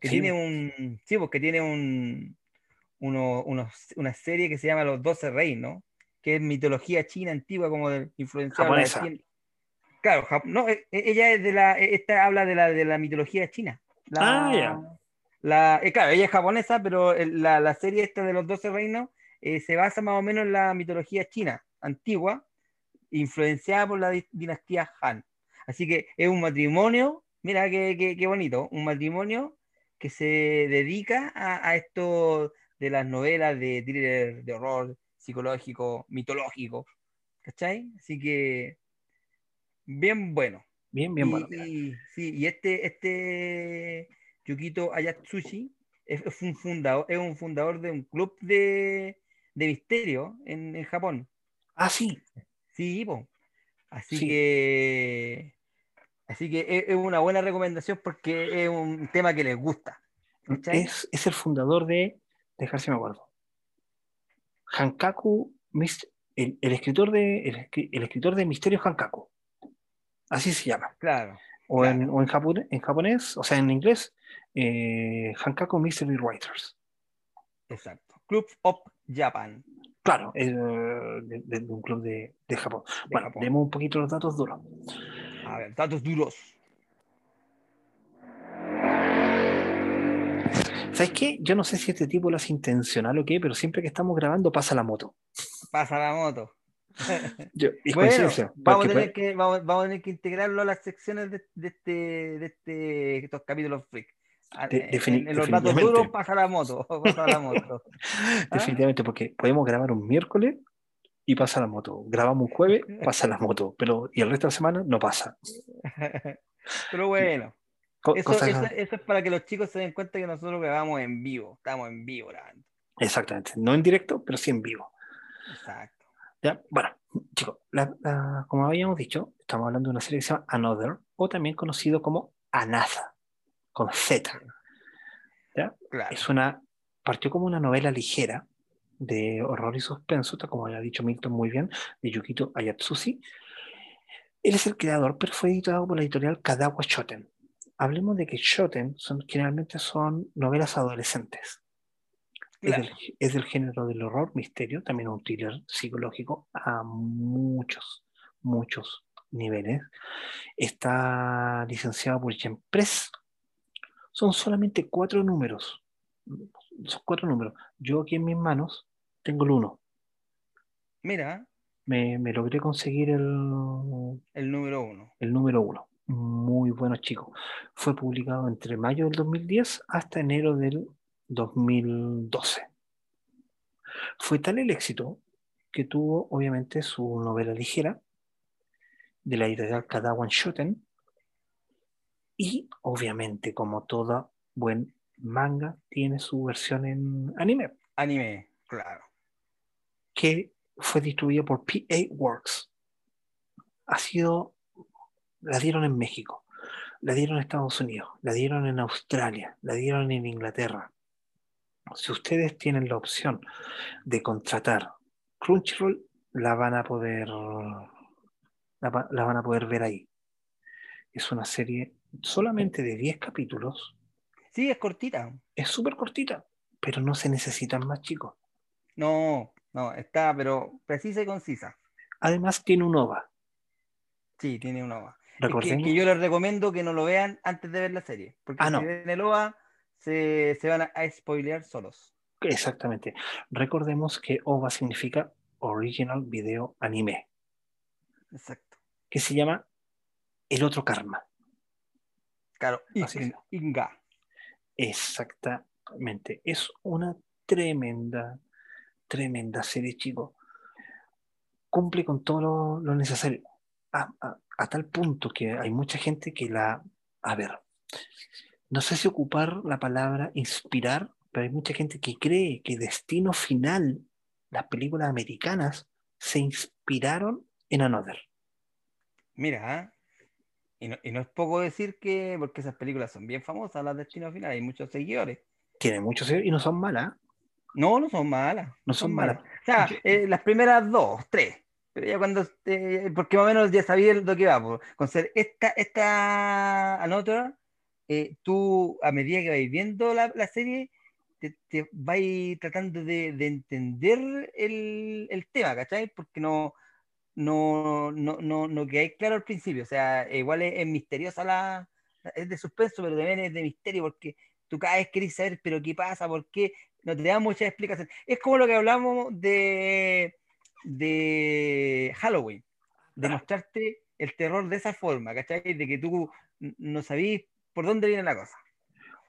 Speaker 2: Que
Speaker 1: Sí.
Speaker 2: tiene un. Sí, porque tiene un. uno- unos- una serie que se llama Los Doce Reinos, que es mitología china antigua, como de, influenciada Claro, no, e- e- ella es de la. e- Esta habla de la, de la mitología china. La,
Speaker 1: Ah, ya.
Speaker 2: la- eh, claro, ella es japonesa, pero la, la serie esta de los Doce Reinos eh, se basa más o menos en la mitología china antigua, influenciada por la di- dinastía Han. Así que es un matrimonio, mira qué, qué, qué bonito, un matrimonio que se dedica a, a esto de las novelas de thriller, de horror psicológico, mitológico, ¿cachai? Así que bien bueno.
Speaker 1: Bien, bien
Speaker 2: y,
Speaker 1: bueno.
Speaker 2: y- sí, y este, este Yukito Ayatsushi es, es un fundador, es un fundador de un club de, de misterio en, en Japón.
Speaker 1: Ah, sí,
Speaker 2: Sí, po. Así
Speaker 1: Sí.
Speaker 2: que así que es, es una buena recomendación porque es un tema que les gusta.
Speaker 1: es, es el fundador de, dejar si me acuerdo, Hankaku, el, el escritor de, el, escri- el escritor de Misterio Hankaku, así se llama.
Speaker 2: Claro,
Speaker 1: O, en,
Speaker 2: Claro.
Speaker 1: o en, japonés, o sea, en inglés, eh, Hankaku Mystery Writers.
Speaker 2: exacto. Club of Japan.
Speaker 1: Claro, es, eh, de, de- de un club de, de Japón. bueno,
Speaker 2: Japón.
Speaker 1: demos un poquito los datos duros.
Speaker 2: A ver, datos duros.
Speaker 1: ¿Sabes qué? Yo no sé si este tipo lo hace intencional o qué, pero siempre que estamos grabando pasa la moto.
Speaker 2: Pasa la moto.
Speaker 1: Yo,
Speaker 2: Bueno, vamos a, tener que, vamos, vamos a tener que integrarlo a las secciones de, de este, de este, estos capítulos freak. A-
Speaker 1: De-
Speaker 2: en-
Speaker 1: defini-
Speaker 2: en, los datos duros pasa la moto. Pasa la moto. ¿Ah?
Speaker 1: Definitivamente, porque podemos grabar un miércoles y pasa la moto. Grabamos un jueves, pasa la moto. Pero, y el resto de la semana no pasa.
Speaker 2: Pero bueno,
Speaker 1: Co-
Speaker 2: eso,
Speaker 1: cosas-
Speaker 2: eso- eso es para que los chicos se den cuenta que nosotros grabamos en vivo. Estamos en vivo grabando.
Speaker 1: Exactamente. No en directo, pero sí en vivo.
Speaker 2: Exacto.
Speaker 1: ¿Ya? Bueno, chicos, la- la- como habíamos dicho, estamos hablando de una serie que se llama Another, o también conocido como Anaza, con Z. ¿Ya?
Speaker 2: Claro.
Speaker 1: Es una, partió como una novela ligera de horror y suspenso, como había dicho Milton muy bien, de Yukito Ayatsushi. Él es el creador, pero fue editado por la editorial Kadawa Shoten. Hablemos de que Shoten son, generalmente son novelas adolescentes. Es, del, es del género del horror, misterio, también un thriller psicológico a muchos, muchos niveles. Está licenciado por Jen Press. Son solamente cuatro números. Son cuatro números. Yo aquí en mis manos tengo el uno.
Speaker 2: Mira,
Speaker 1: Me, me logré conseguir el,
Speaker 2: el número uno.
Speaker 1: el número uno. Muy bueno, chicos. Fue publicado entre mayo del 2010 hasta enero del 2012. Fue tal el éxito que tuvo, obviamente, su novela ligera de la editorial Kadawan Shoten. Y, obviamente, como todo buen manga, tiene su versión en anime,
Speaker 2: Anime, claro.
Speaker 1: Que fue distribuido por PA Works. Ha sido, la dieron en México, la dieron en Estados Unidos, la dieron en Australia, la dieron en Inglaterra. Si ustedes tienen la opción de contratar Crunchyroll, la van a poder, la, la van a poder ver ahí. Es una serie solamente de 10 capítulos,
Speaker 2: Sí, es cortita.
Speaker 1: es súper cortita, pero no se necesitan más chicos.
Speaker 2: No, no, está, pero precisa y concisa.
Speaker 1: Además tiene un OVA.
Speaker 2: Sí, tiene una OVA. Es que, que yo les recomiendo que no lo vean antes de ver la serie. Porque
Speaker 1: Ah,
Speaker 2: si
Speaker 1: no.
Speaker 2: ven el OVA, se, se van a, a spoilear solos.
Speaker 1: exactamente. Recordemos que OVA significa Original Video Anime,
Speaker 2: Exacto.
Speaker 1: que se llama El Otro Karma.
Speaker 2: Claro,
Speaker 1: Así
Speaker 2: Inga.
Speaker 1: Exactamente. Es una tremenda, tremenda serie, chicos. Cumple con todo lo, lo necesario. A, a- a tal punto que hay mucha gente que la... A ver, no sé si ocupar la palabra inspirar, pero hay mucha gente que cree que Destino Final, las películas americanas, se inspiraron en Another.
Speaker 2: Mira, y, no, y no es poco decir que, porque esas películas son bien famosas, las Destino Final, hay muchos seguidores.
Speaker 1: Tiene muchos seguidores y no son malas. ¿eh?
Speaker 2: No, no son malas.
Speaker 1: No son malas.
Speaker 2: O sea, eh, las primeras dos, tres. Pero ya cuando, eh, porque más o menos ya sabía lo que iba. po. Con ser esta, esta Another, eh, tú a medida que vais viendo la, la serie, te, te vais tratando de, de entender el, el tema, ¿cachai? Porque no, no, no, no, no quedáis claro al principio. O sea, igual es, es misteriosa la, es de suspenso, pero también es de misterio, porque tú cada vez querés saber, pero qué pasa, por qué, no te da mucha explicación. Es como lo que hablamos de, de Halloween, de
Speaker 1: Ah.
Speaker 2: mostrarte el terror de esa forma, ¿cachai? De que tú no sabís por dónde viene la cosa.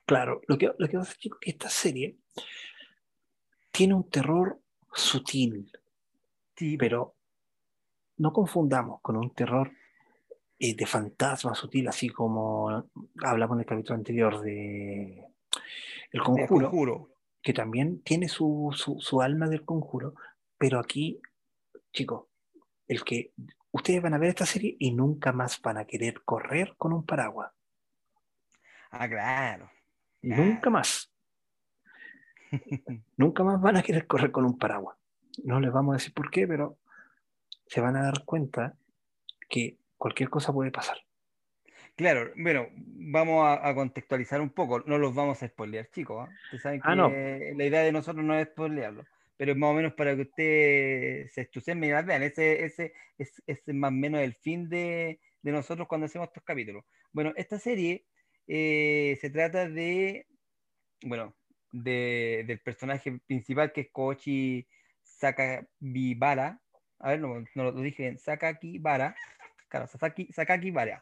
Speaker 1: Claro, lo que, lo que pasa es que esta serie tiene un terror sutil,
Speaker 2: Sí,
Speaker 1: pero no confundamos con un terror eh, de fantasma sutil, así como hablamos en el capítulo anterior de El
Speaker 2: El
Speaker 1: Conjuro, que también tiene su, su, su alma del conjuro, pero aquí, chicos, el que ustedes van a ver esta serie y nunca más van a querer correr con un paraguas.
Speaker 2: Ah, claro.
Speaker 1: Nunca más. Nunca más van a querer correr con un paraguas. No les vamos a decir por qué, pero se van a dar cuenta que cualquier cosa puede pasar.
Speaker 2: Claro, bueno, vamos a, a contextualizar un poco, no los vamos a spoilear, chicos. ¿ah? Ustedes saben que
Speaker 1: Ah, no.
Speaker 2: la idea de nosotros no es spoilearlo, pero es más o menos para que ustedes se las vean. Ese, ese es, es más o menos el fin de, de nosotros cuando hacemos estos capítulos. Bueno, esta serie eh, se trata de, bueno, de, del personaje principal que es Koichi Sakakibara. A ver, no, no lo dije bien, Sakakibara. Claro, Sasaki, Sakakibara.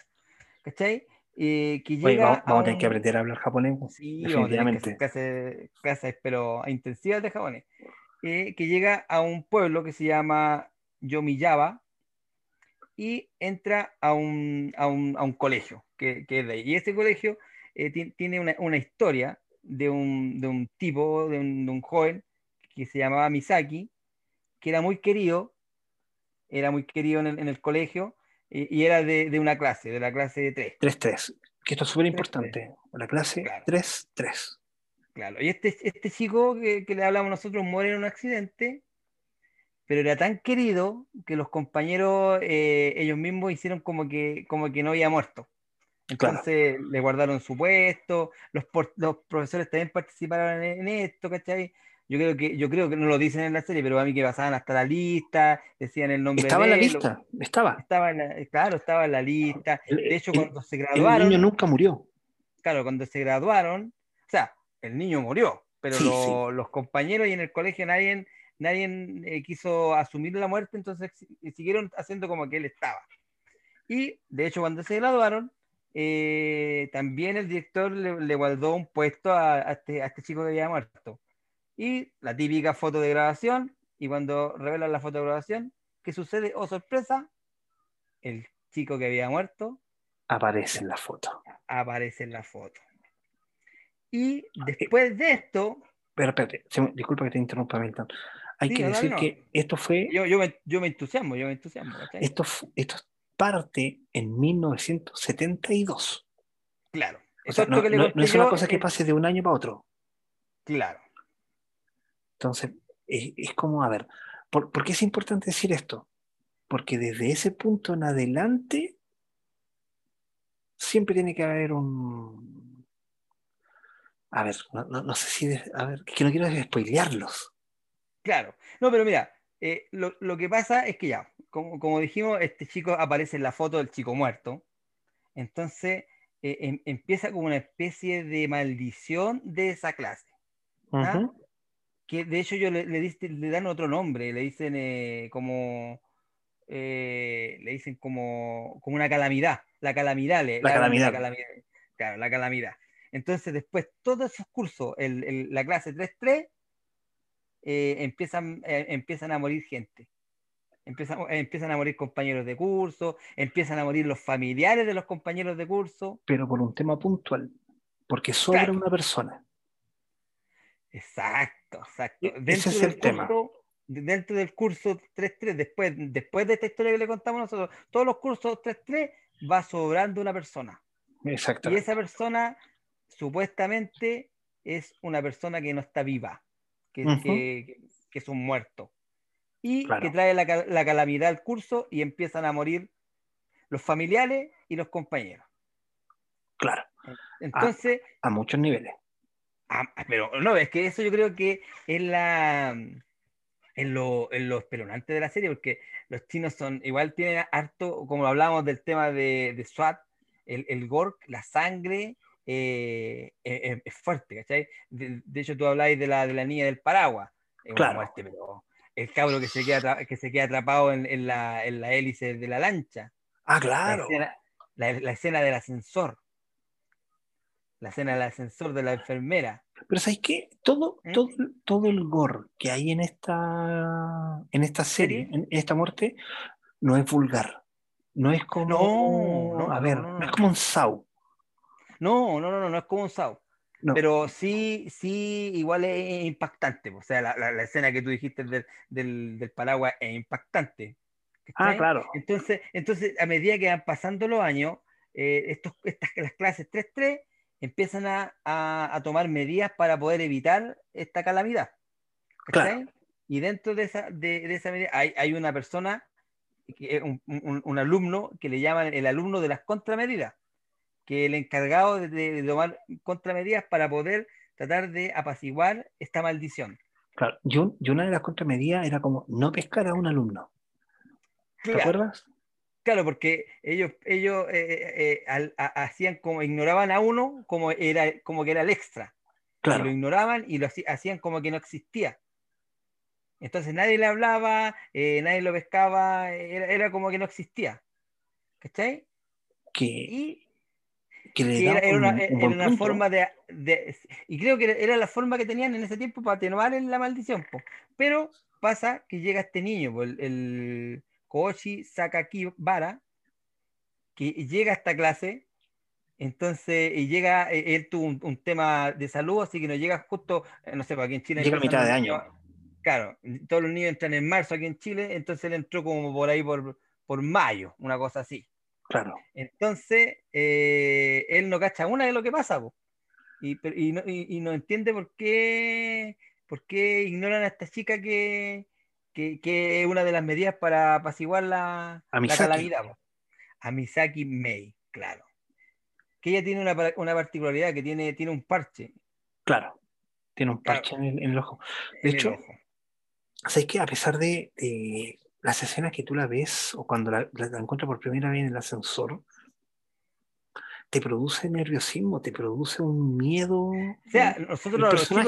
Speaker 2: ¿Cachai? Eh, que
Speaker 1: Oye,
Speaker 2: llega
Speaker 1: vamos, a tener que aprender a hablar japonés.
Speaker 2: Sí, vamos a tener que
Speaker 1: definitivamente.
Speaker 2: hacer pero intensivas de japonés. Eh, que llega a un pueblo que se llama Yomiyawa y entra a un, a un, a un colegio que, que es de ahí. Y ese colegio eh, ti- tiene una, una historia de un, de un tipo, de un, de un joven que se llamaba Misaki, que era muy querido, era muy querido en el, en el colegio eh, y era de, de una clase, de la clase 3.
Speaker 1: 3-3. Que esto es súper
Speaker 2: 3-3.
Speaker 1: importante. La clase
Speaker 2: Claro.
Speaker 1: 3-3.
Speaker 2: Claro, y este, este chico que, que le hablamos nosotros muere en un accidente, pero era tan querido que los compañeros, eh, ellos mismos hicieron como que, como que no había muerto.
Speaker 1: Claro.
Speaker 2: Entonces le guardaron su puesto, los, los profesores también participaron en, en esto, ¿cachai? Yo creo que, yo creo que no lo dicen en la serie, pero a mí que pasaban hasta la lista, decían el nombre
Speaker 1: Estaba en la lista. Estaba.
Speaker 2: estaba en la- claro, estaba en la lista.
Speaker 1: El,
Speaker 2: De hecho,
Speaker 1: el-
Speaker 2: cuando se
Speaker 1: el
Speaker 2: graduaron,
Speaker 1: niño nunca murió.
Speaker 2: claro, cuando se graduaron, o sea, el niño murió, pero
Speaker 1: Sí,
Speaker 2: lo-
Speaker 1: sí.
Speaker 2: los compañeros y en el colegio nadie, nadie eh, quiso asumir la muerte, entonces si- siguieron haciendo como que él estaba. Y de hecho, cuando se graduaron, eh, también el director le, le guardó un puesto a, a este, a este chico que había muerto. Y la típica foto de grabación, y cuando revelan la foto de grabación, ¿qué sucede? Oh, sorpresa, el chico que había muerto
Speaker 1: Aparece en la foto.
Speaker 2: aparece en la foto. Y después de esto,
Speaker 1: Pero espérate, disculpa que te interrumpa, Milton. Hay
Speaker 2: Sí,
Speaker 1: que decir
Speaker 2: no.
Speaker 1: que esto fue,
Speaker 2: yo, yo, me, yo me entusiasmo, yo me entusiasmo. ¿cachai?
Speaker 1: esto, esto parte en 1972.
Speaker 2: Claro.
Speaker 1: O sea, no,
Speaker 2: que
Speaker 1: no- no es una cosa que pase de un año para otro.
Speaker 2: Claro.
Speaker 1: Entonces, es, es como, a ver, ¿por, por qué es importante decir esto? Porque desde ese punto en adelante siempre tiene que haber un... A ver, no, no- no sé si... de- a ver, es que no quiero spoilearlos.
Speaker 2: Claro. No, pero mira, eh, lo, lo que pasa es que ya, como, como dijimos, este chico aparece en la foto del chico muerto. Entonces eh, em- empieza como una especie de maldición de esa clase.
Speaker 1: Ujú.
Speaker 2: Que de hecho yo le, le, diste- le dan otro nombre, le dicen eh, como. eh, le dicen como, como una calamidad. La calamidad, le,
Speaker 1: La calamidad.
Speaker 2: Claro, la calamidad. Entonces, después, todos esos cursos, el- el- la clase 3-3, eh, empiezan, empiezan a morir gente. Empiezan, empiezan a morir compañeros de curso, empiezan a morir los familiares de los compañeros de curso.
Speaker 1: Pero por un tema puntual. Porque sobra
Speaker 2: Claro.
Speaker 1: una persona.
Speaker 2: Exacto, exacto.
Speaker 1: E- ese
Speaker 2: Dentro
Speaker 1: es
Speaker 2: del
Speaker 1: el tema.
Speaker 2: curso, dentro del curso 3-3, después, después de esta historia que le contamos nosotros, todos los cursos 3-3 va sobrando una persona. Y
Speaker 1: Exactamente.
Speaker 2: esa persona supuestamente es una persona que no está viva, que,
Speaker 1: Ujú.
Speaker 2: que- que es un muerto. Y
Speaker 1: Claro.
Speaker 2: que trae la calamidad al curso y empiezan a morir los familiares y los compañeros.
Speaker 1: Claro,
Speaker 2: Entonces,
Speaker 1: a muchos niveles.
Speaker 2: Ah, pero no, es que eso yo creo que es la en lo, en lo espeluznante de la serie, porque los chinos son, igual tienen harto, como hablábamos del tema de, de SWAT, el, el gore, la sangre, eh, es, es- es fuerte, ¿cachai? De, de hecho, tú habláis de la, de la niña del paraguas,
Speaker 1: Claro.
Speaker 2: muerte, pero el cabro que se queda, que se queda atrapado en, en la, en la hélice de la lancha,
Speaker 1: Ah, claro.
Speaker 2: La escena, del ascensor. La escena del ascensor de la enfermera.
Speaker 1: Pero ¿sabes qué? Todo, ¿Mm? todo, todo el gore que hay en esta, en esta serie, en esta muerte, no es vulgar. No es como. No, a ver, no, es como un Sau.
Speaker 2: No, no, no, no, no es como un Sau. Pero sí, sí, igual es impactante. O sea, la, escena que tú dijiste del, del, paraguas es impactante.
Speaker 1: Ah, claro.
Speaker 2: Entonces, entonces, a medida que van pasando los años, eh, estos, estas, las clases 3-3 empiezan a, a, tomar medidas para poder evitar esta calamidad.
Speaker 1: Claro.
Speaker 2: Y dentro de esa, de, de esa medida hay, hay, una persona, un, un, un, alumno, que le llaman el alumno de las contramedidas que el encargado de, tomar contramedidas para poder tratar de apaciguar esta maldición.
Speaker 1: Claro, yo, una de las contramedidas era como no pescar a un alumno. ¿Te acuerdas?
Speaker 2: Claro, porque ellos, ellos eh, eh, hacían como, ignoraban a uno como, era, como que era el extra.
Speaker 1: Claro.
Speaker 2: lo ignoraban y lo hacían como que no existía. Entonces nadie le hablaba, eh, nadie lo pescaba, era, como que no existía. ¿Cachai?
Speaker 1: Que,
Speaker 2: y era, una, forma de, Y creo que era la forma que tenían en ese tiempo para atenuar la maldición. Pero pasa que llega este niño, el, el Koichi Sakaki Bara, que llega a esta clase. Entonces, y llega, e, él tuvo un, tema de salud, así que no llega justo, eh, no sé, aquí en Chile.
Speaker 1: Llega a mitad de año.
Speaker 2: Claro, todos los niños entran en marzo aquí en Chile, entonces él entró como por ahí por, por mayo, una cosa así.
Speaker 1: Claro.
Speaker 2: Entonces, eh, él no cacha una de lo que pasa, Y, no, entiende por qué, por qué ignoran a esta chica que, es una de las medidas para apaciguar la,
Speaker 1: a
Speaker 2: la calamidad. A Misaki May, claro. Que ella tiene una, particularidad, que tiene, tiene un parche.
Speaker 1: Claro, tiene un parche en, el, ojo. De hecho, ¿sabes que A pesar de, las escenas que tú la ves o cuando la, encuentras por primera vez en el ascensor, te produce nerviosismo, te produce un miedo.
Speaker 2: O sea, nosotros a los chicos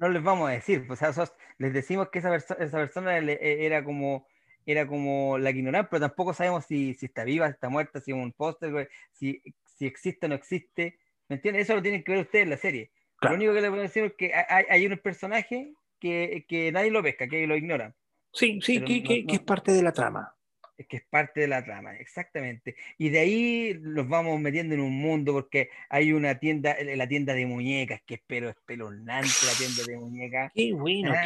Speaker 2: no les, vamos a decir, pues, o sea, les decimos que esa, esa persona e, era como, era como la que ignoramos, pero tampoco sabemos si, si está viva, si está muerta, si es un póster, si, si existe o no existe. ¿Me entiendes? Eso lo tienen que ver ustedes en la serie. Lo único que les puedo decir es que hay, hay un personaje que, que nadie lo pesca, que lo ignora.
Speaker 1: Sí, sí, que, es parte de la trama.
Speaker 2: Es que es parte de la trama, exactamente. Y de ahí los vamos metiendo en un mundo porque hay una tienda, la tienda de muñecas, que es pero espeluznante la tienda de muñecas.
Speaker 1: Qué bueno. ¿Ah?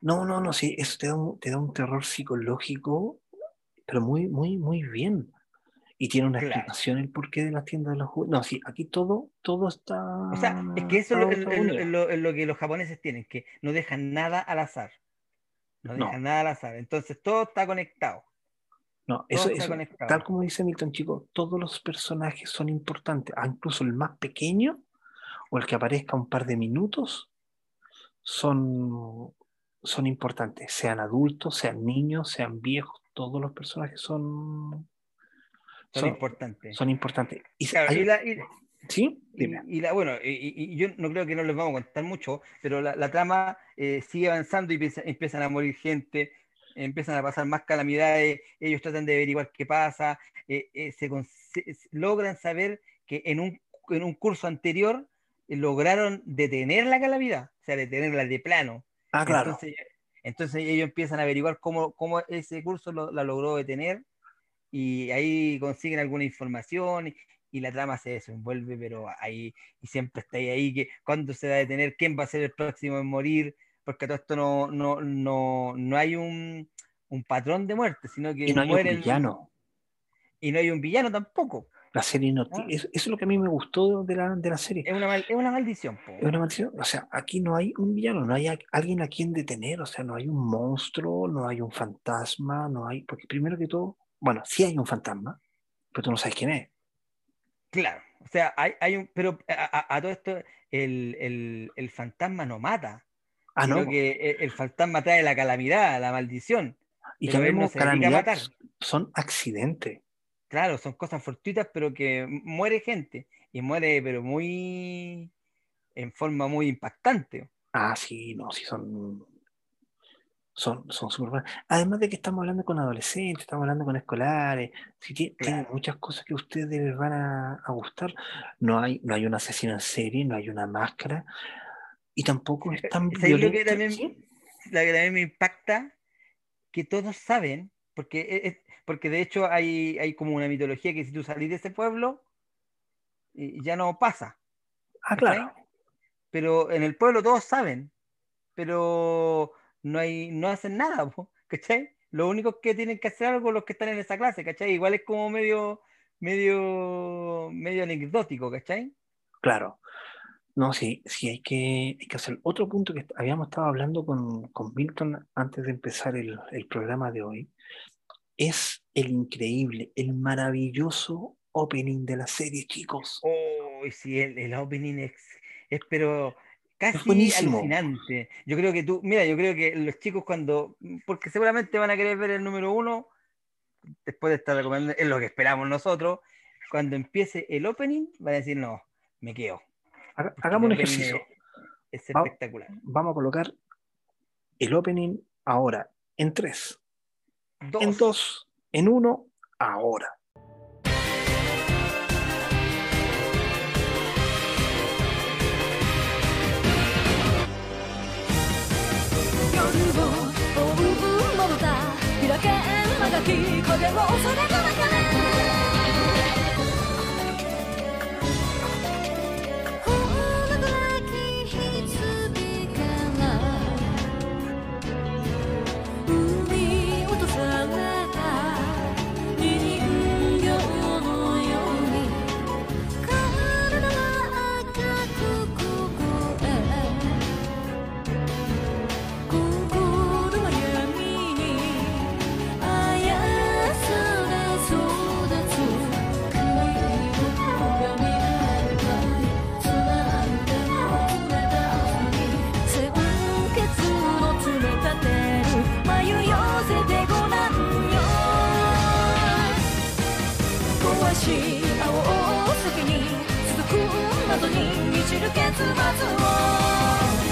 Speaker 1: No, no, no, sí, eso te da, un, te da un terror psicológico, pero muy, muy, muy bien. Y tiene una explicación el porqué de las tiendas de los juegos. No, sí, aquí todo, todo está.
Speaker 2: O sea, es que eso es lo, lo, que los japoneses tienen, que no dejan nada al azar. No deja nada al azar. Entonces todo está conectado.
Speaker 1: No, eso, es tal como dice Milton Chico, todos los personajes son importantes, ah, incluso el más pequeño o el que aparezca un par de minutos son, son importantes, sean adultos, sean niños, sean viejos, todos los personajes son,
Speaker 2: son, importantes.
Speaker 1: Son importantes.
Speaker 2: Y, Sí, Y, la, bueno, y, yo no creo que no les vamos a contar mucho, pero la, trama eh, sigue avanzando y empiezan a morir gente, empiezan a pasar más calamidades, ellos tratan de averiguar qué pasa, eh, eh, se, logran saber que en un, en un curso anterior lograron detener la calamidad, o sea, detenerla de plano.
Speaker 1: Ah, claro.
Speaker 2: Entonces, ellos empiezan a averiguar cómo, cómo ese curso la logró detener y ahí consiguen alguna información y la trama se desenvuelve, pero ahí, y siempre está ahí, que cuándo se va a detener, quién va a ser el próximo en morir, porque todo esto no, no, no, no hay un, un patrón de muerte, sino que
Speaker 1: y no hay un villano.
Speaker 2: Y no hay un villano tampoco.
Speaker 1: La serie no, ah. eso, es lo que a mí me gustó de la, de la serie.
Speaker 2: Es una, es una maldición.
Speaker 1: Es una maldición. O sea, aquí no hay un villano, no hay alguien a quien detener, o sea, no hay un monstruo, no hay un fantasma, no hay, porque primero que todo, bueno, sí hay un fantasma, pero tú no sabes quién es.
Speaker 2: Claro, o sea, hay, hay un, pero a, todo esto el, el, fantasma no mata,
Speaker 1: ah,
Speaker 2: sino que el, fantasma trae la calamidad, la maldición.
Speaker 1: Y que no matar. son accidentes.
Speaker 2: Claro, son cosas fortuitas, pero que muere gente, y muere, pero muy, en forma muy impactante.
Speaker 1: Ah, sí, no, sí son Son, son súper buenas. Además de que estamos hablando con adolescentes, estamos hablando con escolares, sí, tiene, tiene muchas cosas que a ustedes les van a, a gustar. No hay, no hay un asesino en serie, no hay una máscara, y tampoco es tan
Speaker 2: ¿Sabes lo que
Speaker 1: violento.
Speaker 2: también, la que también me impacta? Que todos saben, porque, es- porque de hecho hay, hay como una mitología que si tú salís de ese pueblo, eh, ya no pasa.
Speaker 1: Ah, claro.
Speaker 2: Pero en el pueblo todos saben, pero no hay, no hacen nada, po, ¿cachai? Lo único que tienen que hacer algo los que están en esa clase, ¿cachai? Igual es como medio, medio, medio anecdótico, ¿cachai?
Speaker 1: Claro. No, sí, sí, hay que, hay que hacer. Otro punto que habíamos estado hablando con, con Milton antes de empezar el, el programa de hoy es el increíble, el maravilloso opening de la serie, chicos.
Speaker 2: Oh, sí, el, el opening es, es pero casi
Speaker 1: buenísimo.
Speaker 2: alucinante. Yo creo que tú, mira, yo creo que los chicos cuando, porque seguramente van a querer ver el número uno, después de estar recomendando, es lo que esperamos nosotros, cuando empiece el opening, van a decir, no, me quedo.
Speaker 1: Haga- Hagamos un ejercicio.
Speaker 2: Es, es
Speaker 1: Va-
Speaker 2: espectacular.
Speaker 1: Vamos a colocar el opening ahora en tres,
Speaker 2: Dos.
Speaker 1: en dos, en uno, ahora.
Speaker 3: き影を恐れの中でし青先に続く謎に満ちる結末を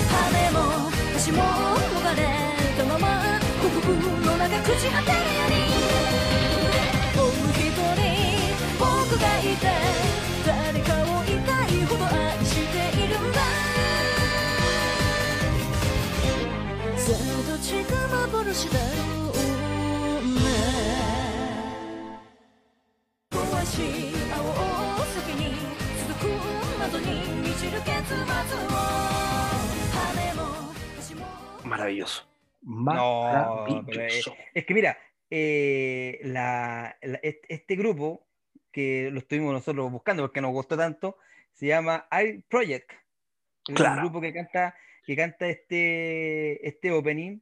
Speaker 3: 羽も足も逃れたまま国風の中朽ち果てるよ
Speaker 1: Maravilloso. Maravilloso.
Speaker 2: Es, que mira, eh, este grupo que lo estuvimos nosotros buscando porque nos gustó tanto, se llama Air Project. Es un grupo que canta, que canta este, este opening.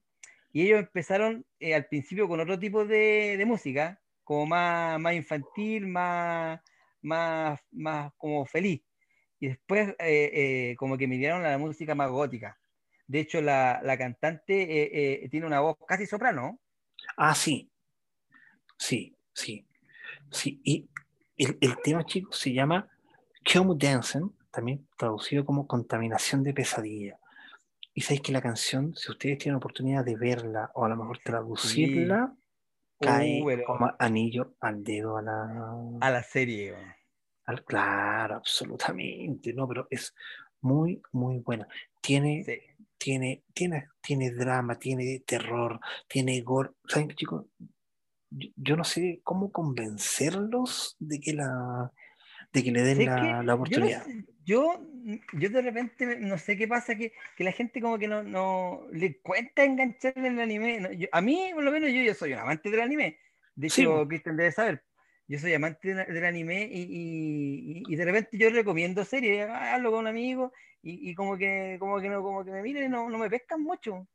Speaker 2: Y ellos empezaron eh, al principio con otro tipo de, de música, como más, más infantil, más, más, más como feliz. Y después eh, eh, como que midieron a la música más gótica. De hecho, la, la cantante eh, eh, tiene una voz casi soprano.
Speaker 1: Ah, sí. Sí, sí. Sí. Y el, el tema, chicos, se llama Come Dancing, también traducido como Contaminación de Pesadilla. Y sabéis que la canción, si ustedes tienen oportunidad de verla o a lo mejor traducirla, cae
Speaker 2: Uh, pero
Speaker 1: como anillo al dedo a la.
Speaker 2: a la serie. weón.
Speaker 1: Al- claro, absolutamente. No, pero es muy, muy buena. Tiene
Speaker 2: Sí.
Speaker 1: tiene, tiene, tiene drama, tiene terror, tiene gore. ¿Saben chicos? Yo, yo no sé cómo convencerlos de que la de que le den
Speaker 2: ¿Sabes
Speaker 1: la, la
Speaker 2: Yo, no
Speaker 1: oportunidad.
Speaker 2: sé, yo, yo de repente no sé qué pasa, que, que la gente como que no, no le cuenta enganchar en el anime. no, yo- a mí, por lo menos, yo, yo soy un amante del anime. De
Speaker 1: Sí,
Speaker 2: hecho,
Speaker 1: po.
Speaker 2: Cristian debe saber. Yo soy amante de- del anime y, y- y- y de repente yo recomiendo series, hablo con un amigo y, y como que como que no, como que me miren no, no me pescan mucho.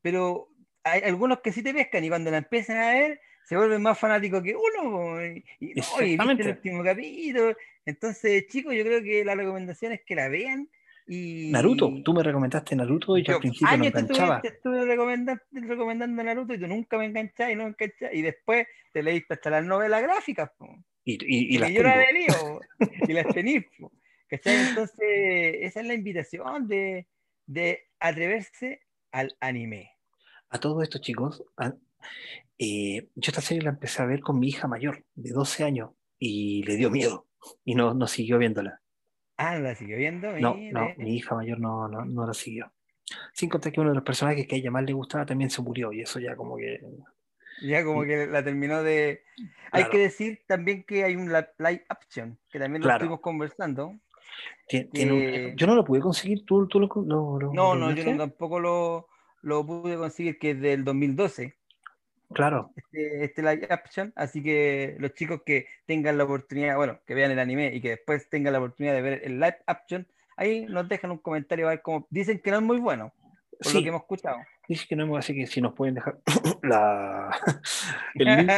Speaker 2: Pero hay algunos que sí te pescan y cuando la empiezan a ver se vuelven más fanáticos que uno. Y, no, el último capítulo. Entonces, chicos, yo creo que la recomendación es que la vean. Y...
Speaker 1: Naruto, tú me recomendaste Naruto y yo,
Speaker 2: Yo
Speaker 1: al principio no
Speaker 2: años te
Speaker 1: enganchaba.
Speaker 2: estuve, te estuve recomendando, recomendando Naruto y tú nunca me enganchás y no enganchás. Y después te leíste hasta las novelas gráficas. po.
Speaker 1: Y, y, y las
Speaker 2: que yo
Speaker 1: tengo.
Speaker 2: había leído, y las tenís. po. ¿Cachai? Entonces, esa es la invitación de, de atreverse al anime.
Speaker 1: A todos estos chicos, a- eh, yo esta serie la empecé a ver con mi hija mayor, de 12 años, y le dio miedo, y no, no siguió viéndola.
Speaker 2: Ah, ¿la siguió viendo?
Speaker 1: No, no, mi hija mayor no, no, no la siguió. Sin contar que uno de los personajes que a ella más le gustaba también se murió, y eso ya como que...
Speaker 2: Ya como que la terminó de... Hay
Speaker 1: Claro.
Speaker 2: que decir también que hay un live action, que también lo
Speaker 1: Claro.
Speaker 2: estuvimos conversando.
Speaker 1: tie- tiene un-
Speaker 2: que-
Speaker 1: yo no lo pude conseguir, ¿tú, tú lo, lo, lo-
Speaker 2: No,
Speaker 1: lo
Speaker 2: no, yo no, tampoco lo, lo pude conseguir, que es del 2012,
Speaker 1: Claro,
Speaker 2: este, este live action, así que los chicos que tengan la oportunidad, bueno, que vean el anime y que después tengan la oportunidad de ver el live action, ahí nos dejan un comentario a ver cómo dicen que no es muy bueno, por lo que hemos escuchado.
Speaker 1: dice que no hemos, así que si nos pueden dejar la, el link,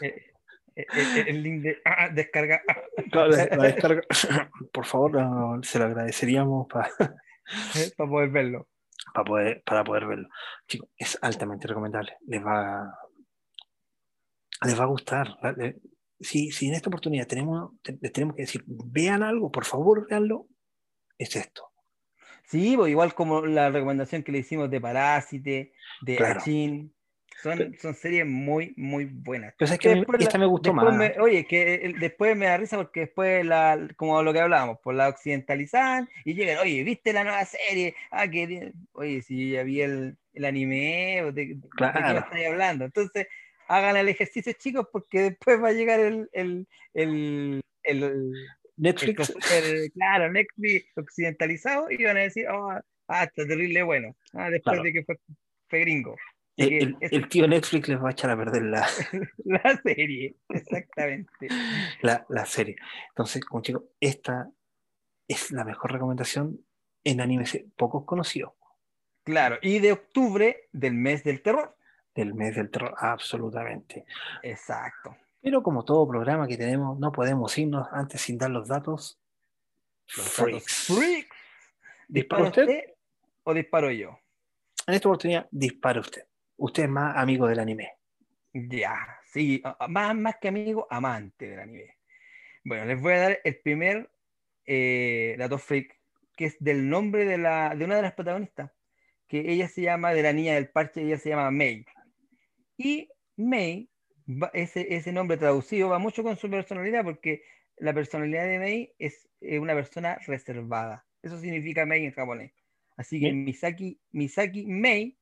Speaker 2: Eh, eh, eh, el link de ah, descarga. ah,
Speaker 1: Claro, la, la descarga, por favor, no, se lo agradeceríamos para,
Speaker 2: eh, para poder verlo.
Speaker 1: Para, poder, para poder verlo. Chicos, es altamente recomendable. Les va, les va a gustar. Si, si en esta oportunidad tenemos, te- les tenemos que decir, vean algo, por favor, veanlo, es esto.
Speaker 2: Sí, pues igual como la recomendación que le hicimos de Parásite, de
Speaker 1: Claro.
Speaker 2: Achin, son, son series muy, muy buenas.
Speaker 1: Pero es que
Speaker 2: Después
Speaker 1: esta me gustó más.
Speaker 2: me- oye, que el- después me da risa porque después, la, como lo que hablábamos, por la occidentalizan y llegan, oye, ¿viste la nueva serie? Ah, que, oye, si ya vi el, el anime, ¿o ¿de, de qué
Speaker 1: Claro.
Speaker 2: estáis hablando? Entonces, hagan el ejercicio, chicos, porque después va a llegar el, el, el, el, el
Speaker 1: Netflix,
Speaker 2: crossover, claro, Netflix occidentalizado y van a decir, oh, ah, está terrible bueno, ah, después
Speaker 1: Claro.
Speaker 2: de que fue, fue gringo. Así
Speaker 1: el, tío Netflix les va a echar a perder la,
Speaker 2: serie, exactamente.
Speaker 1: la, la serie. Entonces, como chicos, esta es la mejor recomendación en anime se- pocos conocidos
Speaker 2: Claro, y de octubre del mes del terror.
Speaker 1: del mes del terror, absolutamente.
Speaker 2: Exacto.
Speaker 1: Pero como todo programa que tenemos, no podemos irnos antes sin dar los datos.
Speaker 2: Los datos
Speaker 1: freaks. ¿Dispara
Speaker 2: ¿Dispara
Speaker 1: usted?
Speaker 2: usted o disparo yo?
Speaker 1: En esta oportunidad, dispara usted. Usted es más amigo del anime.
Speaker 2: Ya, sí, más, más que amigo, amante del anime. Bueno, les voy a dar el primer eh, dato freak, que es del nombre de, la, de una de las protagonistas, que ella se llama, de la niña del parche, ella se llama May. Y May, ese, ese nombre traducido va mucho con su personalidad, porque la personalidad de May es eh, una persona reservada. Eso significa May en japonés. Así que. Misaki, Misaki May